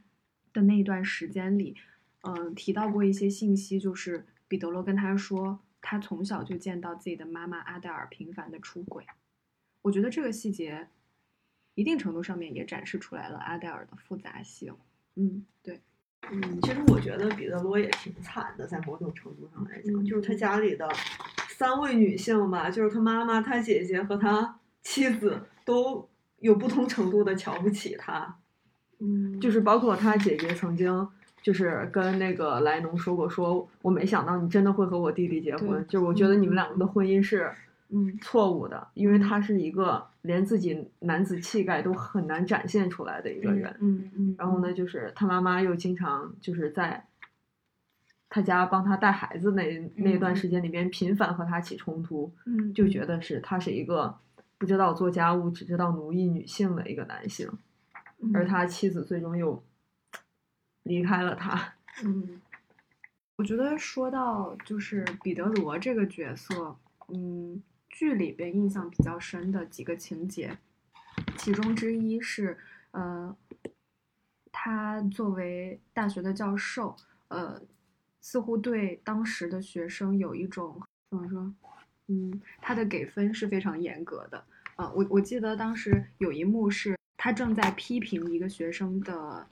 的那一段时间里。嗯，提到过一些信息，就是彼得罗跟他说，他从小就见到自己的妈妈阿黛尔频繁的出轨。我觉得这个细节，一定程度上面也展示出来了阿黛尔的复杂性。嗯，对，嗯，其实我觉得彼得罗也挺惨的，在某种程度上来讲，嗯就是他家里的三位女性吧，就是他妈妈、他姐姐和他妻子都有不同程度的瞧不起他，嗯。就是包括他姐姐曾经就是跟那个莱农说过，说我没想到你真的会和我弟弟结婚，就是我觉得你们嗯。两个的婚姻是嗯错误的，因为他是一个连自己男子气概都很难展现出来的一个人。嗯嗯，然后呢，就是他妈妈又经常就是在他家帮他带孩子那那段时间里边频繁和他起冲突，嗯，就觉得是他是一个不知道做家务、只知道奴役女性的一个男性，嗯，而他妻子最终又离开了他。嗯，我觉得说到就是彼得罗这个角色，嗯，剧里边印象比较深的几个情节，其中之一是，呃，他作为大学的教授，呃，似乎对当时的学生有一种怎么说，嗯，他的给分是非常严格的。啊、我我记得当时有一幕是他正在批评一个学生的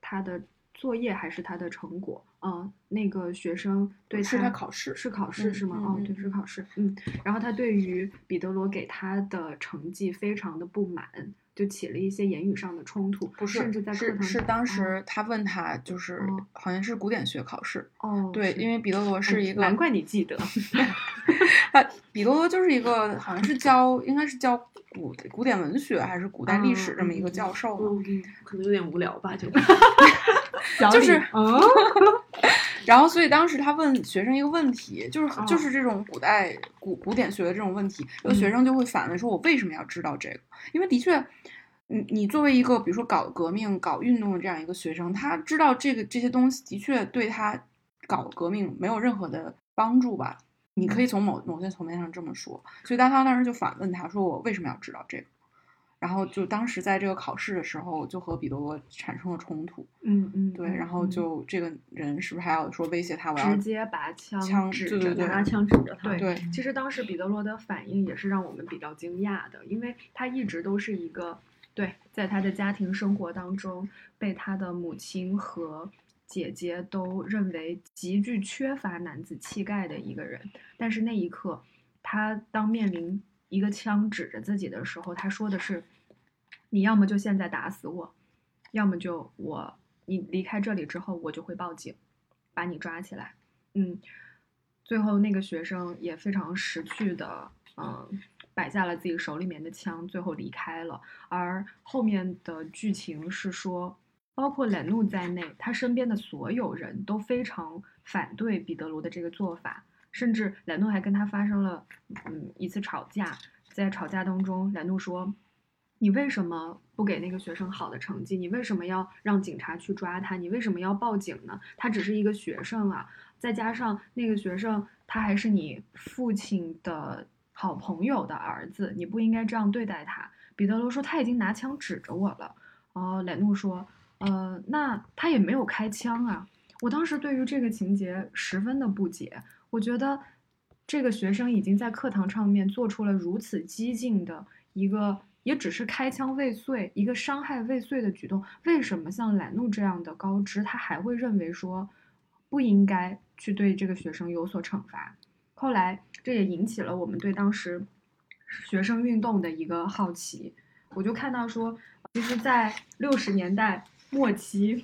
他的作业还是他的成果啊、那个学生对是他他考试是考试嗯是吗？嗯哦，对，嗯是考试。嗯，然后他对于彼得罗给他的成绩非常的不满，就起了一些言语上的冲突，不是，甚至在课堂是是当哦时他问他，就是哦好像是古典学考试，哦，对，因为彼得罗哎是一个，难怪你记得 他彼得罗就是一个好像是教应该是教古古典文学还是古代历史这么一个嗯教授嘛，嗯嗯，可能有点无聊吧，就 就是啊 然后，所以当时他问学生一个问题，就是哦就是这种古代古古典学的这种问题，有的学生就会反问说：“我为什么要知道这个？”因为的确，你你作为一个比如说搞革命、搞运动的这样一个学生，他知道这个这些东西的确对他搞革命没有任何的帮助吧？你可以从某某些层面上这么说。所以当他当时就反问他说：“我为什么要知道这个？”然后就当时在这个考试的时候，就和彼得罗产生了冲突。嗯嗯，对，嗯然后嗯就这个人是不是还要说威胁他？我要直接把枪枪指着他拿枪指着他。对对其实当时彼得罗的反应也是让我们比较惊讶的，因为他一直都是一个对，在他的家庭生活当中被他的母亲和姐姐都认为极具缺乏男子气概的一个人。但是那一刻，他当面临一个枪指着自己的时候，他说的是：“你要么就现在打死我，要么就我你离开这里之后，我就会报警，把你抓起来。”嗯，最后那个学生也非常识趣的，嗯，摆下了自己手里面的枪，最后离开了。而后面的剧情是说，包括冷怒在内，他身边的所有人都非常反对彼得罗的这个做法，甚至莱诺还跟他发生了嗯一次吵架，在吵架当中，莱诺说。你为什么不给那个学生好的成绩？你为什么要让警察去抓他？你为什么要报警呢？他只是一个学生啊！再加上那个学生，他还是你父亲的好朋友的儿子，你不应该这样对待他。彼得罗说他已经拿枪指着我了。然后莱诺说，呃，那他也没有开枪啊。我当时对于这个情节十分的不解，我觉得这个学生已经在课堂上面做出了如此激进的一个。也只是开枪未遂，一个伤害未遂的举动，为什么像兰怒这样的高知，他还会认为说不应该去对这个学生有所惩罚？后来这也引起了我们对当时学生运动的一个好奇。我就看到说，其实，在六十年代末期，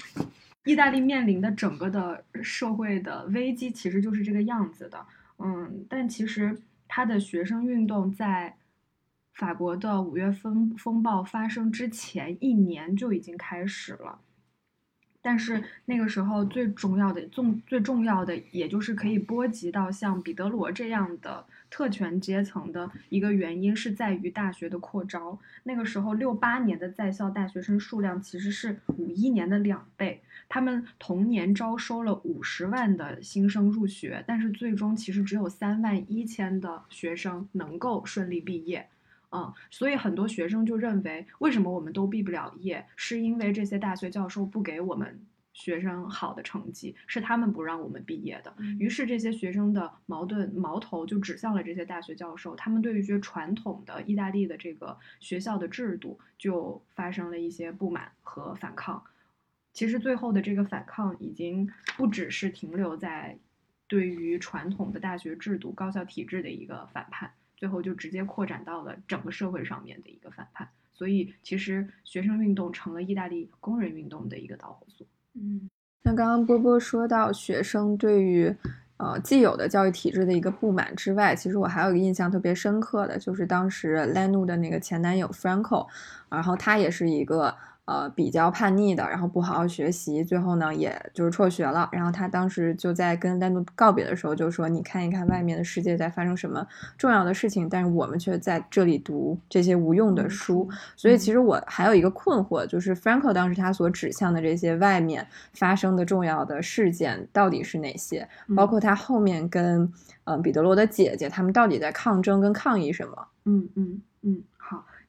意大利面临的整个的社会的危机，其实就是这个样子的。嗯，但其实他的学生运动在。法国的五月风风暴发生之前一年就已经开始了，但是那个时候最重要的、重最重要的，也就是可以波及到像彼得罗这样的特权阶层的一个原因，是在于大学的扩招。那个时候，六八年的在校大学生数量其实是五一年的两倍，他们同年招收了五十万的新生入学，但是最终其实只有三万一千的学生能够顺利毕业。嗯，所以很多学生就认为，为什么我们都毕不了业，是因为这些大学教授不给我们学生好的成绩，是他们不让我们毕业的。于是这些学生的矛盾矛头就指向了这些大学教授，他们对于一些传统的意大利的这个学校的制度就发生了一些不满和反抗。其实最后的这个反抗已经不只是停留在对于传统的大学制度、高校体制的一个反叛。最后就直接扩展到了整个社会上面的一个反叛，所以其实学生运动成了意大利工人运动的一个导火索。嗯，那刚刚波波说到学生对于呃既有的教育体制的一个不满之外，其实我还有一个印象特别深刻的就是当时 Lanu 的那个前男友 Franco，然后他也是一个。呃，比较叛逆的，然后不好好学习，最后呢，也就是辍学了。然后他当时就在跟丹奴告别的时候就说：“你看一看外面的世界在发生什么重要的事情，但是我们却在这里读这些无用的书。”所以其实我还有一个困惑，就是 Franco 当时他所指向的这些外面发生的重要的事件到底是哪些？包括他后面跟嗯彼得罗的姐姐他们到底在抗争跟抗议什么？嗯嗯嗯。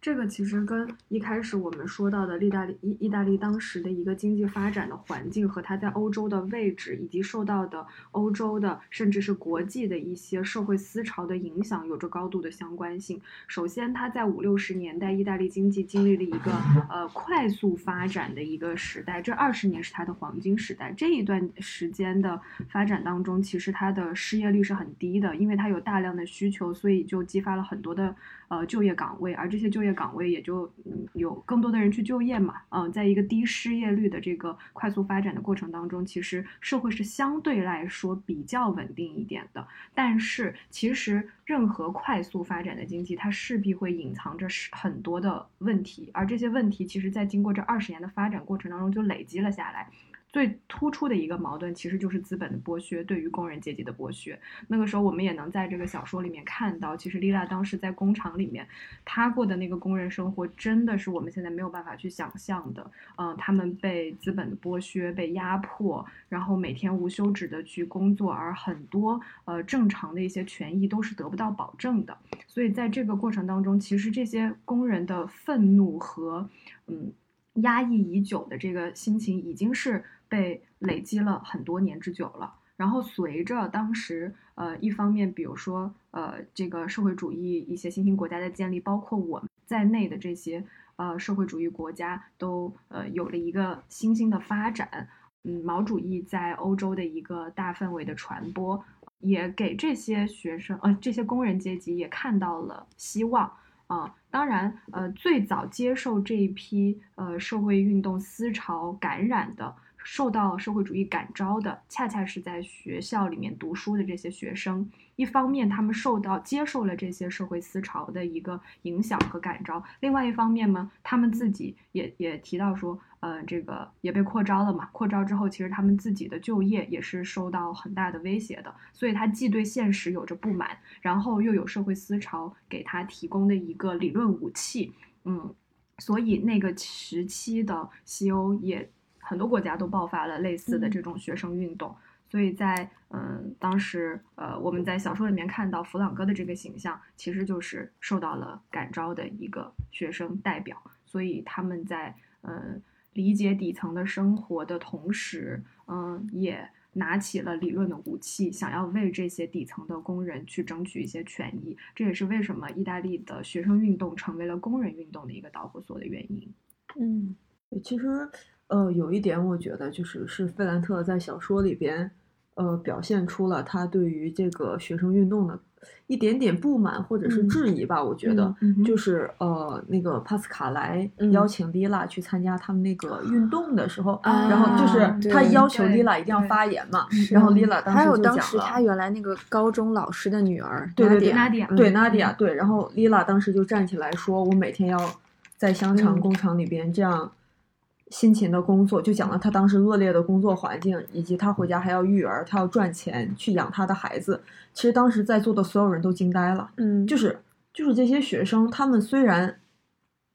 这个其实跟一开始我们说到的意大利意意大利当时的一个经济发展的环境和它在欧洲的位置，以及受到的欧洲的甚至是国际的一些社会思潮的影响有着高度的相关性。首先，它在五六十年代，意大利经济经历了一个呃快速发展的一个时代，这二十年是它的黄金时代。这一段时间的发展当中，其实它的失业率是很低的，因为它有大量的需求，所以就激发了很多的。呃，就业岗位，而这些就业岗位也就有更多的人去就业嘛。嗯，在一个低失业率的这个快速发展的过程当中，其实社会是相对来说比较稳定一点的。但是，其实任何快速发展的经济，它势必会隐藏着很多的问题，而这些问题，其实在经过这二十年的发展过程当中就累积了下来。最突出的一个矛盾，其实就是资本的剥削对于工人阶级的剥削。那个时候，我们也能在这个小说里面看到，其实丽拉当时在工厂里面，她过的那个工人生活，真的是我们现在没有办法去想象的。嗯，他们被资本的剥削、被压迫，然后每天无休止的去工作，而很多呃正常的一些权益都是得不到保证的。所以在这个过程当中，其实这些工人的愤怒和嗯压抑已久的这个心情，已经是。被累积了很多年之久了，然后随着当时呃一方面，比如说呃这个社会主义一些新兴国家的建立，包括我们在内的这些呃社会主义国家都呃有了一个新兴的发展，嗯，毛主义在欧洲的一个大范围的传播，也给这些学生呃这些工人阶级也看到了希望啊。当然呃最早接受这一批呃社会运动思潮感染的。受到社会主义感召的，恰恰是在学校里面读书的这些学生。一方面，他们受到接受了这些社会思潮的一个影响和感召；另外一方面呢，他们自己也也提到说，呃，这个也被扩招了嘛。扩招之后，其实他们自己的就业也是受到很大的威胁的。所以，他既对现实有着不满，然后又有社会思潮给他提供的一个理论武器。嗯，所以那个时期的西欧也很多国家都爆发了类似的这种学生运动。所以在嗯，当时呃，我们在小说里面看到弗朗哥的这个形象，其实就是受到了感召的一个学生代表。所以他们在嗯理解底层的生活的同时，嗯，也拿起了理论的武器，想要为这些底层的工人去争取一些权益。这也是为什么意大利的学生运动成为了工人运动的一个导火索的原因。嗯，其实呃，有一点我觉得就是是费兰特在小说里边。呃，表现出了他对于这个学生运动的一点点不满或者是质疑吧。我觉得，就是呃，那个帕斯卡莱邀请莉拉去参加他们那个运动的时候，然后就是他要求莉拉一定要发言嘛。然后莉拉当时还有当时他原来那个高中老师的女儿，对对对，纳迪亚，对纳迪亚，对。然后莉拉当时就站起来说：“我每天要在香肠工厂里边这样。”辛勤的工作，就讲了他当时恶劣的工作环境，以及他回家还要育儿，他要赚钱去养他的孩子。其实当时在座的所有人都惊呆了，嗯，就是就是这些学生，他们虽然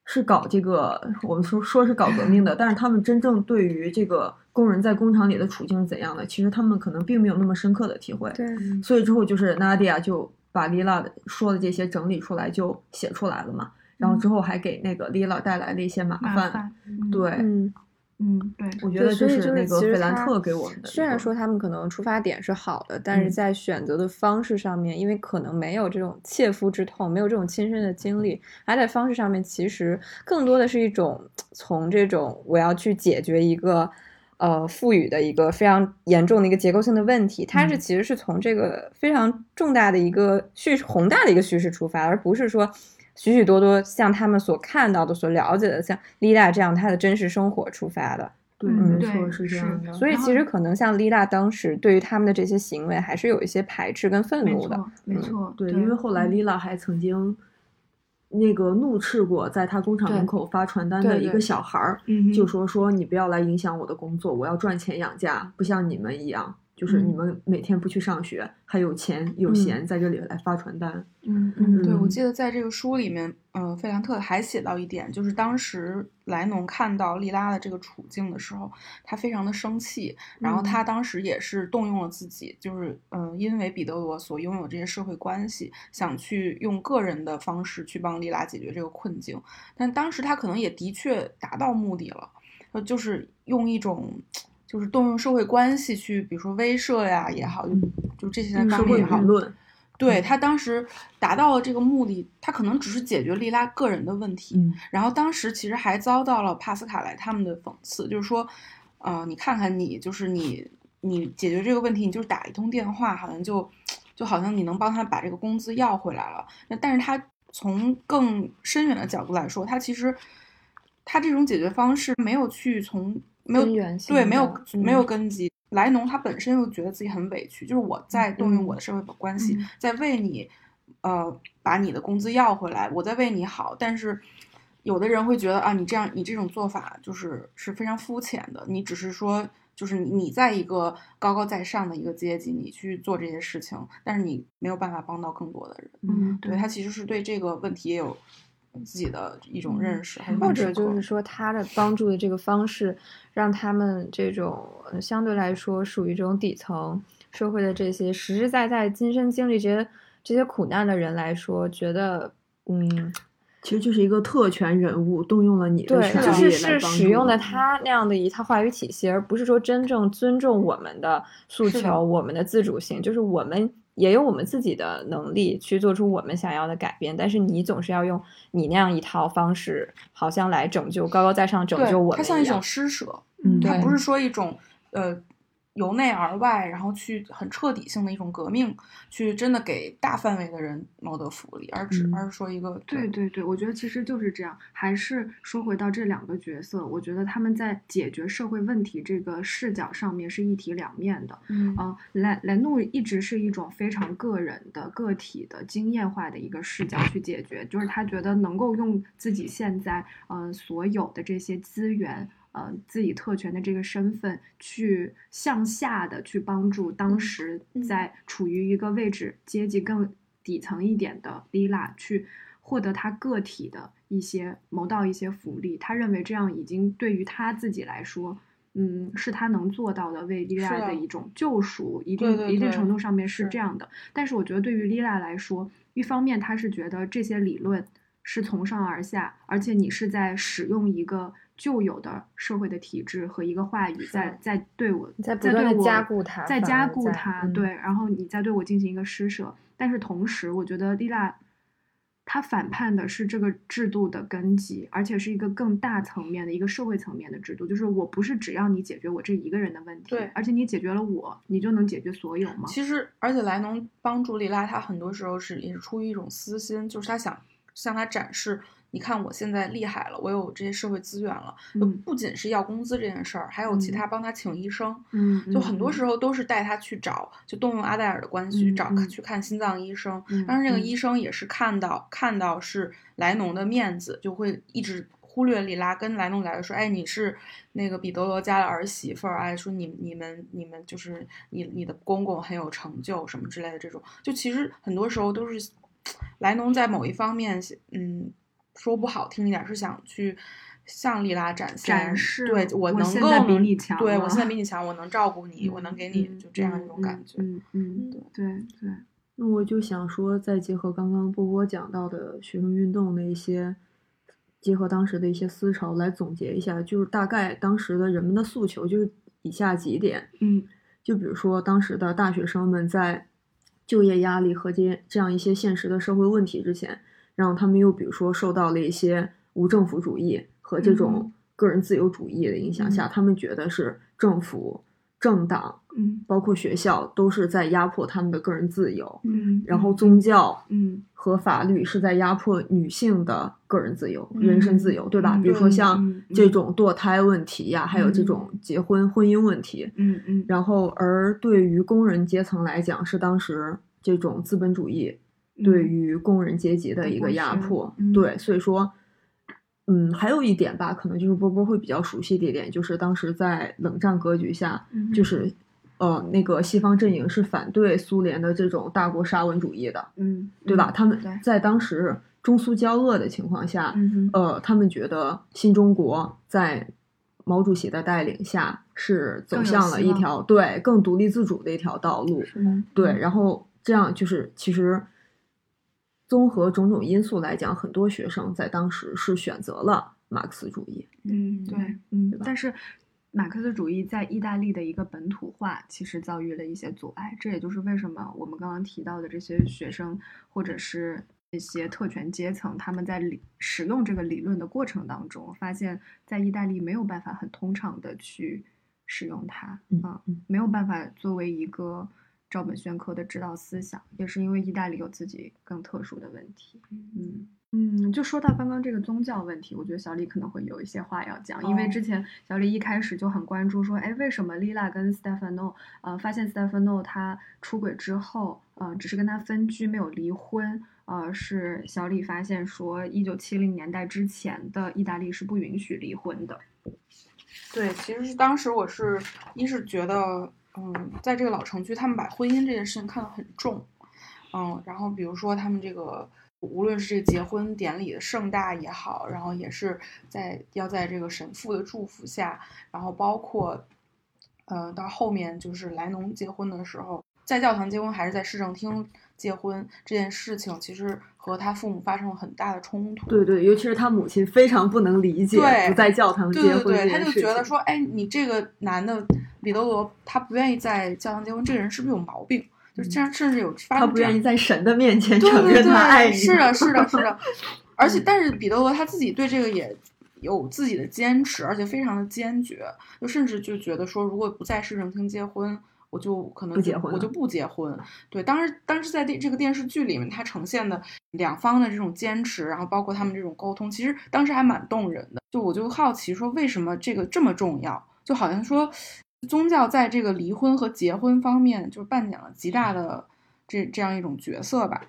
是搞这个，我们说说是搞革命的，但是他们真正对于这个工人在工厂里的处境是怎样的，其实他们可能并没有那么深刻的体会。对，所以之后就是 Nadia 就把丽拉说的这些整理出来，就写出来了嘛。然后之后还给那个 Lila 带来了一些麻烦，对，嗯嗯，对，我觉得就是那个费兰特给我们的。虽然说他们可能出发点是好的，但是在选择的方式上面，因为可能没有这种切肤之痛，没有这种亲身的经历，而在方式上面，其实更多的是一种从这种我要去解决一个呃赋予的一个非常严重的一个结构性的问题，它是其实是从这个非常重大的一个叙事宏大的一个叙事出发，而不是说。许许多多像他们所看到的、所了解的，像丽娜这样她的真实生活出发的，对，没错是这样的。所以其实可能像丽娜当时对于他们的这些行为，还是有一些排斥跟愤怒的。没错，对，因为后来丽娜还曾经那个怒斥过在她工厂门口发传单的一个小孩儿，就说说你不要来影响我的工作，我要赚钱养家，不像你们一样。就是你们每天不去上学，还有钱有闲在这里来发传单。嗯嗯，对，我记得在这个书里面，呃，费兰特还写到一点，就是当时莱农看到莉拉的这个处境的时候，他非常的生气，然后他当时也是动用了自己，就是嗯，因为彼得罗所拥有这些社会关系，想去用个人的方式去帮莉拉解决这个困境，但当时他可能也的确达到目的了，呃，就是用一种。就是动用社会关系去，比如说威慑呀也好，就就这些方面也好，对他当时达到了这个目的，他可能只是解决利拉个人的问题，然后当时其实还遭到了帕斯卡莱他们的讽刺，就是说，呃，你看看你，就是你，你解决这个问题，你就是打一通电话，好像就就好像你能帮他把这个工资要回来了。那但是他从更深远的角度来说，他其实他这种解决方式没有去从。没有对，没有没有根基。莱农他本身又觉得自己很委屈，就是我在动用我的社会关系，在为你，呃，把你的工资要回来，我在为你好。但是，有的人会觉得啊，你这样，你这种做法就是是非常肤浅的。你只是说，就是你在一个高高在上的一个阶级，你去做这些事情，但是你没有办法帮到更多的人。嗯，对他其实是对这个问题也有。自己的一种认识，或者就是说他的帮助的这个方式，让他们这种相对来说属于这种底层社会的这些实实在在亲身经历这些这些苦难的人来说，觉得嗯，其实就是一个特权人物动用了你的权利就是是使用了他那样的一套话语体系，而不是说真正尊重我们的诉求、我们的自主性，就是我们。也有我们自己的能力去做出我们想要的改变，但是你总是要用你那样一套方式，好像来拯救高高在上拯救我们。它像一种施舍，嗯，它不是说一种呃由内而外，然后去很彻底性的一种革命，去真的给大范围的人谋得福利，而只、嗯而是说一个对对对，我觉得其实就是这样。还是说回到这两个角色，我觉得他们在解决社会问题这个视角上面是一体两面的。嗯嗯，莱莱诺一直是一种非常个人的、个体的、经验化的一个视角去解决，就是他觉得能够用自己现在嗯、呃所有的这些资源。呃，自己特权的这个身份，去向下的去帮助当时嗯在处于一个位置阶级更底层一点的莉拉，去获得他个体的一些谋到一些福利。他认为这样已经对于他自己来说，嗯，是他能做到的，为莉拉的一种救赎，一定一定程度上面是是这样的。但是我觉得对于莉拉来说，一方面他是觉得这些理论是从上而下，而且你是在使用一个旧有的社会的体制和一个话语在在对我在在不断地对我加固它在加固它，嗯对，然后你再对我进行一个施舍。但是同时，我觉得丽娜她反叛的是这个制度的根基，而且是一个更大层面的一个社会层面的制度。就是我不是只要你解决我这一个人的问题，对而且你解决了我，你就能解决所有吗？其实，而且莱农帮助莉拉，他很多时候是也是出于一种私心，就是他想向他展示，你看我现在厉害了，我有这些社会资源了，就嗯。不仅是要工资这件事儿，还有其嗯。他帮他请医生，嗯，就很多时候，都是带他去找，就动用阿黛尔的关系去找、去看心脏医生。嗯。当然，这个嗯。医生也是看到看到是莱农的面子，就会一直忽略莉拉，跟莱农来说，哎，你是那个彼得罗家的儿媳妇儿，哎，说你你们你们就是你你的公公很有成就什么之类的这种，就其实很多时候都是 莱农在某一方面，嗯，说不好听一点是想去。向莉拉展现，展示对我我能够现在比你强对我现在比你强，我能照顾你，我能给你嗯就这样一种感觉。嗯嗯，对对对，那我就想说，再结合刚刚波波讲到的学生运动的一些，结合当时的一些思潮来总结一下，就是大概当时的人们的诉求就是以下几点，嗯就比如说当时的大学生们在就业压力和这这样一些现实的社会问题之前，然后他们又比如说受到了一些无政府主义和这嗯。种个人自由主义的影响下，嗯。他们觉得是政府、政党，嗯。包括学校都是在压迫他们的个人自由，嗯，然后宗教嗯。和法律是在压迫女性的个人自由、嗯。人身自由，对吧？嗯比如说像这种堕胎问题呀，还有这种结婚、婚姻问题。嗯嗯，然后，而对于工人阶层来讲，是当时这种资本主义对于工人阶级的一个压迫。嗯对，所以说，嗯，还有一点吧，可能就是波波会比较熟悉的一点，就是当时在冷战格局下，嗯就是呃，那个西方阵营是反对苏联的这种大国沙文主义的，嗯，对吧？嗯他们在当时中苏交恶的情况下，嗯呃，他们觉得新中国在毛主席的带领下是走向了一条对更独立自主的一条道路。嗯对，然后这样就是其实综合种种因素来讲，很多学生在当时是选择了马克思主义。嗯，对，嗯，但是马克思主义在意大利的一个本土化，其实遭遇了一些阻碍。这也就是为什么我们刚刚提到的这些学生，或者是一些特权阶层，他们在理使用这个理论的过程当中，发现，在意大利没有办法很通畅的去使用它，嗯没有办法作为一个照本宣科的指导思想，也是因为意大利有自己更特殊的问题。嗯嗯，就说到刚刚这个宗教问题，我觉得小李可能会有一些话要讲，因为哦之前小李一开始就很关注说，哎，为什么丽拉跟 Stefano，呃，发现 Stefano 他出轨之后，呃，只是跟他分居没有离婚，呃，是小李发现说，一九七零年代之前的意大利是不允许离婚的。对，其实是当时我是一是觉得，嗯，在这个老城区，他们把婚姻这件事情看得很重，嗯，然后比如说他们这个，无论是这个结婚典礼的盛大也好，然后也是在要在这个神父的祝福下，然后包括，呃，到后面就是莱农结婚的时候，在教堂结婚还是在市政厅结婚这件事情，其实和他父母发生了很大的冲突。对对，尤其是他母亲非常不能理解对不在教堂对对结婚对，他就这件事情觉得说，哎，你这个男的彼得罗，他不愿意在教堂结婚，这个人是不是有毛病？就是这样，甚至有发他不愿意在神的面前对对承认他爱对，你。是的，是的，是的。而且，但是彼得罗他自己对这个也有自己的坚持，而且非常的坚决，就甚至就觉得说，如果不在市政厅结婚，我就可能就不结婚我就不结婚。对，当时当时在这这个电视剧里面，它呈现的两方的这种坚持，然后包括他们这种沟通，其实当时还蛮动人的。就我就好奇说，为什么这个这么重要？就好像说，宗教在这个离婚和结婚方面，就扮演了极大的这这样一种角色吧。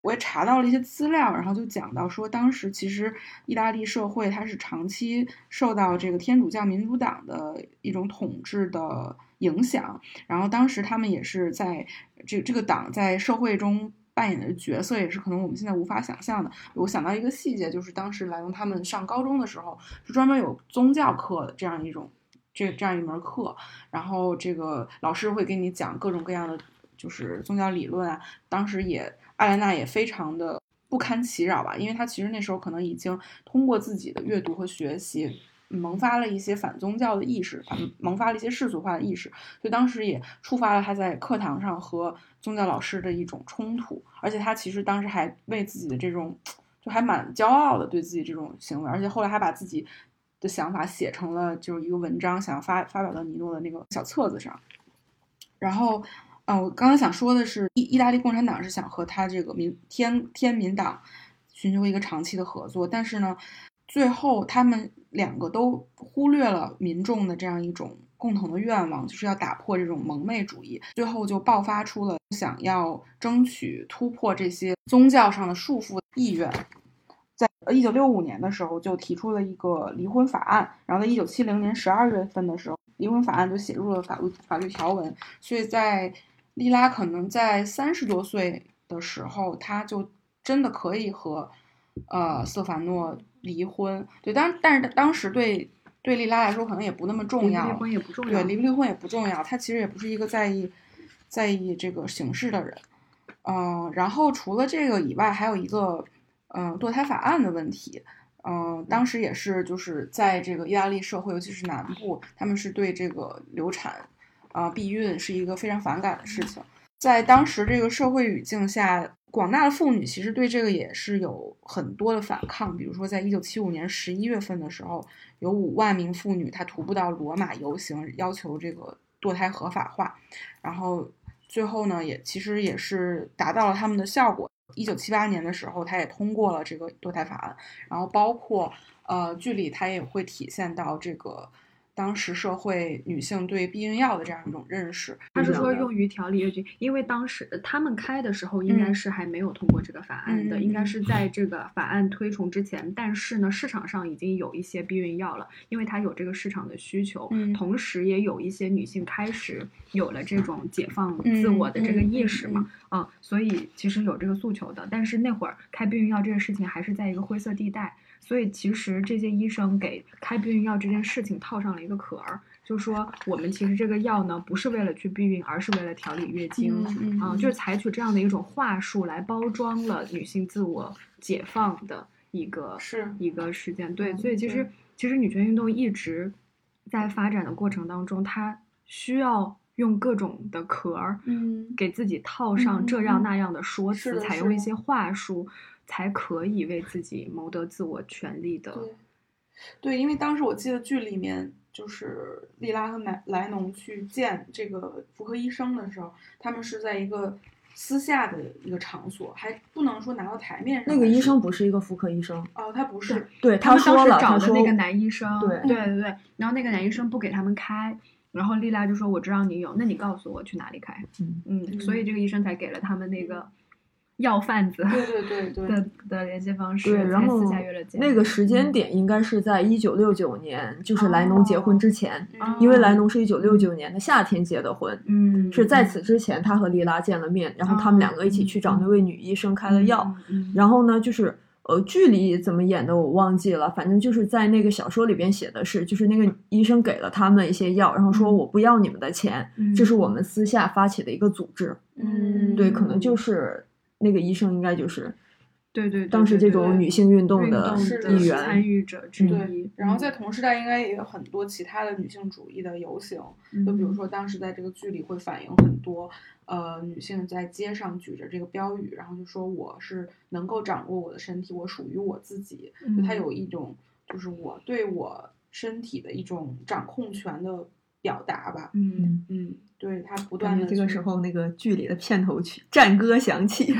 我也查到了一些资料，然后就讲到说，当时其实意大利社会它是长期受到这个天主教民主党的一种统治的影响，然后当时他们也是在这这个党在社会中扮演的角色，也是可能我们现在无法想象的。我想到一个细节，就是当时莱农他们上高中的时候，是专门有宗教课的这样一种这这样一门课，然后这个老师会给你讲各种各样的就是宗教理论啊，当时也。艾莲娜也非常的不堪其扰吧，因为她其实那时候可能已经通过自己的阅读和学习，萌发了一些反宗教的意识，嗯，萌发了一些世俗化的意识，所以当时也触发了他在课堂上和宗教老师的一种冲突，而且他其实当时还为自己的这种，就还蛮骄傲的对自己这种行为，而且后来还把自己的想法写成了就是一个文章，想要发发表到尼诺的那个小册子上，然后。呃，我刚刚想说的是，意意大利共产党是想和他这个民天天民党寻求一个长期的合作，但是呢，最后他们两个都忽略了民众的这样一种共同的愿望，就是要打破这种蒙昧主义，最后就爆发出了想要争取突破这些宗教上的束缚意愿。在一九六五年的时候，就提出了一个离婚法案，然后在一九七零年十二月份的时候，离婚法案就写入了法律法律条文，所以在莉拉可能在三十多岁的时候，她就真的可以和，呃，瑟凡诺离婚。对，当但是当时对对莉拉来说可能也不那么重要，离婚也不重要。对，离不离婚也不重要。她其实也不是一个在意在意这个形式的人。嗯，然后除了这个以外，还有一个嗯堕胎法案的问题。嗯，当时也是就是在这个意大利社会，尤其是南部，他们是对这个流产。啊，避孕是一个非常反感的事情，在当时这个社会语境下，广大的妇女其实对这个也是有很多的反抗。比如说，在一九七五年十一月份的时候，有五万名妇女她徒步到罗马游行，要求这个堕胎合法化。然后最后呢，也其实也是达到了他们的效果。一九七八年的时候，他也通过了这个堕胎法案。然后包括呃，剧里它也会体现到这个。当时社会女性对避孕药的这样一种认识，他是说用于调理月经，因为当时他们开的时候应该是还没有通过这个法案的，应该是在这个法案推崇之前。但是呢，市场上已经有一些避孕药了，因为它有这个市场的需求，同时也有一些女性开始有了这种解放自我的这个意识嘛，啊，所以其实有这个诉求的。但是那会儿开避孕药这个事情还是在一个灰色地带。所以其实这些医生给开避孕药这件事情套上了一个壳儿，就说我们其实这个药呢不是为了去避孕，而是为了调理月经，啊，就是采取这样的一种话术来包装了女性自我解放的一个是一个事件。对，所以其实其实女权运动一直在发展的过程当中，它需要用各种的壳儿，嗯，给自己套上这样那样的说辞，采用一些话术。才可以为自己谋得自我权利的。对，对，因为当时我记得剧里面，就是莉拉和莱莱农去见这个妇科医生的时候，他们是在一个私下的一个场所，还不能说拿到台面上。那个医生不是一个妇科医生哦，他不是。对，他们当时找的那个男医生，对对对对，然后那个男医生不给他们开，然后丽拉就说：“我知道你有，那你告诉我去哪里开。”嗯嗯，所以这个医生才给了他们那个。药贩子对对对对的的联系方式，对，然后那个时间点应该是在一九六九年，就是莱农结婚之前，因为莱农是一九六九年的夏天结的婚，嗯，是在此之前他和莉拉见了面，然后他们两个一起去找那位女医生开了药，然后呢，就是呃，剧里怎么演的我忘记了，反正就是在那个小说里边写的是，就是那个医生给了他们一些药，然后说我不要你们的钱，这是我们私下发起的一个组织，嗯，对，可能就是。那个医生应该就是，对对，当时这种女性运动的一员参与者之一。然后在同时代，应该也有很多其他的女性主义的游行，就比如说当时在这个剧里会反映很多，呃，女性在街上举着这个标语，然后就说我是能够掌握我的身体，我属于我自己。就它有一种就是我对我身体的一种掌控权的表达吧。嗯，嗯，对他不断的这个时候，那个剧里的片头曲战歌响起。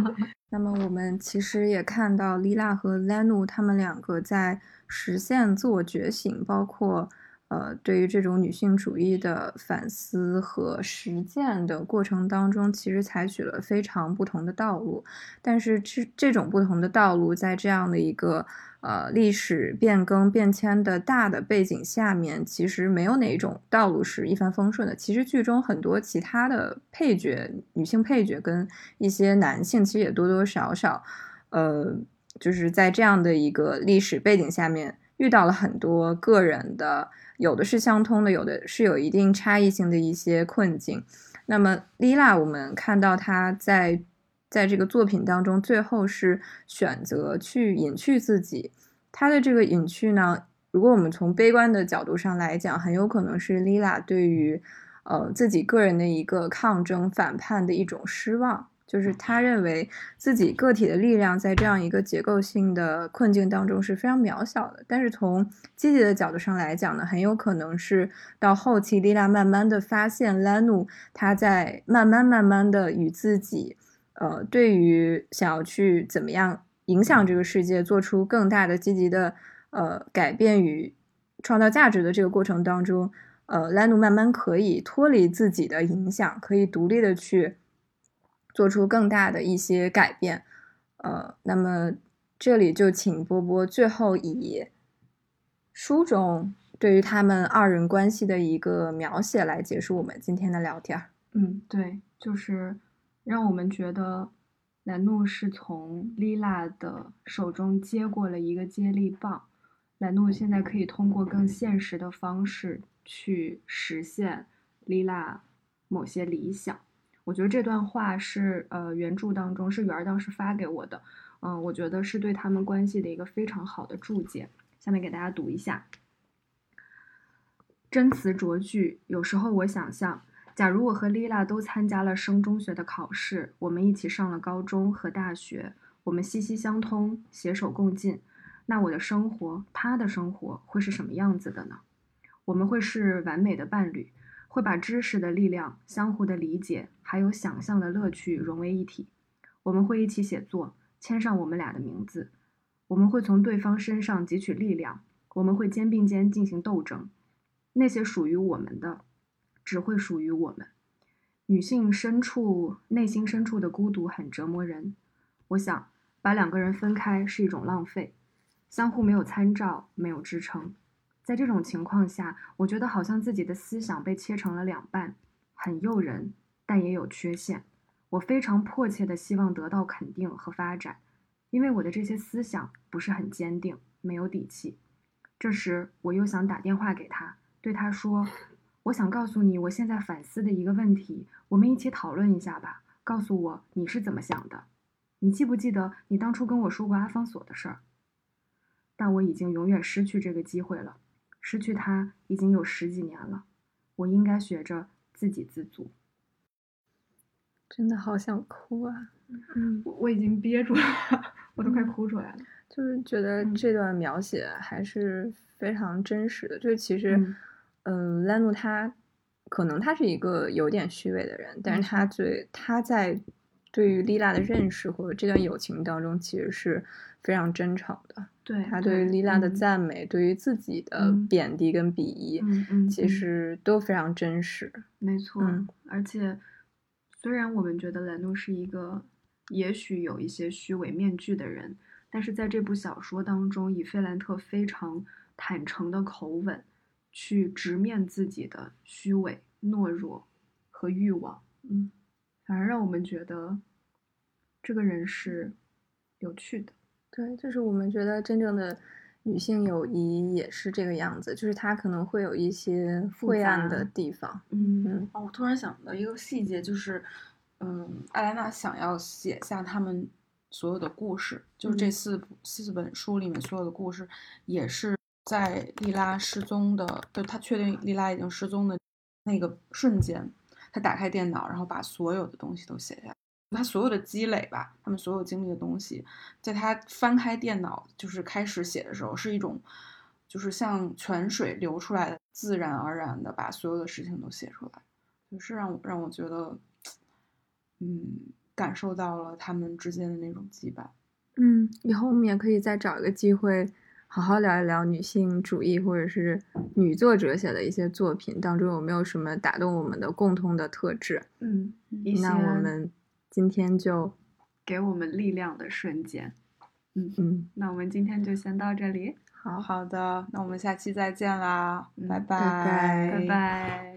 那么我们其实也看到莉拉和兰努他们两个在实现自我觉醒，包括呃对于这种女性主义的反思和实践的过程当中，其实采取了非常不同的道路。但是这这种不同的道路，在这样的一个呃历史变更变迁的大的背景下面，其实没有哪一种道路是一帆风顺的。其实剧中很多其他的配角，女性配角跟一些男性，其实也多多少少，呃，就是在这样的一个历史背景下面，遇到了很多个人的，有的是相通的，有的是有一定差异性的一些困境。那么莉拉，我们看到她在在这个作品当中，最后是选择去隐去自己。他的这个隐去呢，如果我们从悲观的角度上来讲，很有可能是莉拉对于呃自己个人的一个抗争、反叛的一种失望。就是他认为自己个体的力量在这样一个结构性的困境当中是非常渺小的，但是从积极的角度上来讲呢，很有可能是到后期，莉拉慢慢的发现兰努他在慢慢慢慢的与自己，呃，对于想要去怎么样影响这个世界，做出更大的积极的呃改变与创造价值的这个过程当中，呃，兰努慢慢可以脱离自己的影响，可以独立的去。做出更大的一些改变，呃，那么这里就请波波最后以书中对于他们二人关系的一个描写来结束我们今天的聊天。嗯，对，就是让我们觉得兰诺是从莉拉的手中接过了一个接力棒，兰诺现在可以通过更现实的方式去实现莉拉某些理想。我觉得这段话是呃原著当中是元儿当时发给我的，嗯，我觉得是对他们关系的一个非常好的注解。下面给大家读一下：真词拙句。有时候我想象，假如我和丽拉都参加了升中学的考试，我们一起上了高中和大学，我们息息相通，携手共进，那我的生活，她的生活会是什么样子的呢？我们会是完美的伴侣。会把知识的力量、相互的理解，还有想象的乐趣融为一体。我们会一起写作，签上我们俩的名字。我们会从对方身上汲取力量。我们会肩并肩进行斗争。那些属于我们的，只会属于我们。女性深处、内心深处的孤独很折磨人。我想，把两个人分开是一种浪费，相互没有参照，没有支撑。在这种情况下，我觉得好像自己的思想被切成了两半，很诱人，但也有缺陷。我非常迫切地希望得到肯定和发展，因为我的这些思想不是很坚定，没有底气。这时，我又想打电话给他，对他说：“我想告诉你，我现在反思的一个问题，我们一起讨论一下吧。告诉我你是怎么想的。你记不记得你当初跟我说过阿方索的事儿？但我已经永远失去这个机会了。”失去他已经有十几年了，我应该学着自给自足。真的好想哭啊！嗯，我我已经憋住了，我都快哭出来了。就是觉得这段描写还是非常真实的。就是其实，嗯，兰诺他可能他是一个有点虚伪的人，但是他对他在对于莉拉的认识和这段友情当中，其实是非常真诚的。对他对于莉拉的赞美，对于自己的贬低跟鄙夷，嗯嗯，其实都非常真实。没错，而且虽然我们觉得兰诺是一个也许有一些虚伪面具的人，但是在这部小说当中，以费兰特非常坦诚的口吻去直面自己的虚伪、懦弱和欲望，嗯，反而让我们觉得这个人是有趣的。对，就是我们觉得真正的女性友谊也是这个样子，就是她可能会有一些晦暗的地方。嗯嗯。哦，我突然想到一个细节，就是，嗯，艾莱娜想要写下他们所有的故事，就是这四四本书里面所有的故事，也是在莉拉失踪的，就她确定莉拉已经失踪的那个瞬间，她打开电脑，然后把所有的东西都写下来。他所有的积累吧，他们所有经历的东西，在他翻开电脑就是开始写的时候，是一种就是像泉水流出来的，自然而然的把所有的事情都写出来，就是让我让我觉得，嗯，感受到了他们之间的那种羁绊。嗯，以后我们也可以再找一个机会，好好聊一聊女性主义或者是女作者写的一些作品当中有没有什么打动我们的共通的特质。嗯，那我们今天就，给我们力量的瞬间。嗯，嗯，那我们今天就先到这里，好，好的，那我们下期再见啦，拜拜拜拜拜拜。